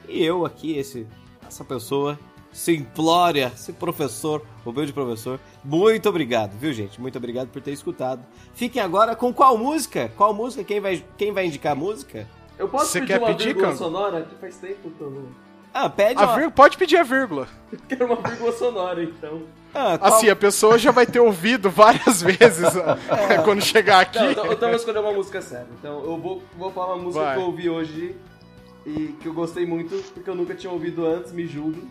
E eu aqui, esse, essa pessoa simplória, esse professor, o meu de professor. Muito obrigado, viu, gente? Muito obrigado por ter escutado. Fiquem agora com qual música? Qual música? Quem vai, quem vai indicar a música? Eu posso Você pedir quer uma pedir, vírgula sonora? Que faz tempo que eu não... Ah, pede A uma... vír- Pode pedir a vírgula. Quero uma vírgula sonora, então. Ah, qual- Assim, a pessoa já vai ter ouvido várias vezes ó, quando chegar aqui. Não, então, então eu vou escolher uma música séria. Então eu vou, vou falar uma música Vai. que eu ouvi hoje e que eu gostei muito, porque eu nunca tinha ouvido antes, me julguem.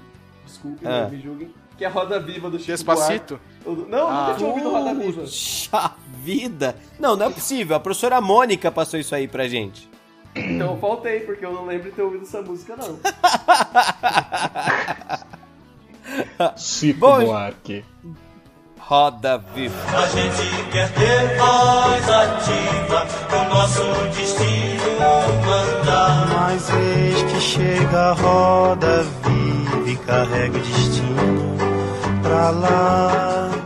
Desculpem, Ah. mas me julguem. Que é Roda Viva do Chico Despacito? Buarque. Não, Ah. nunca tinha ouvido Roda Viva. Puxa vida! Não, não é possível. A professora Mônica passou isso aí pra gente. Então eu faltei, porque eu não lembro de ter ouvido essa música, não. Chico Bom, Buarque. Roda viva. A gente quer ter voz ativa, o nosso destino mandar. Mas eis que chega a roda viva e carrega o destino pra lá.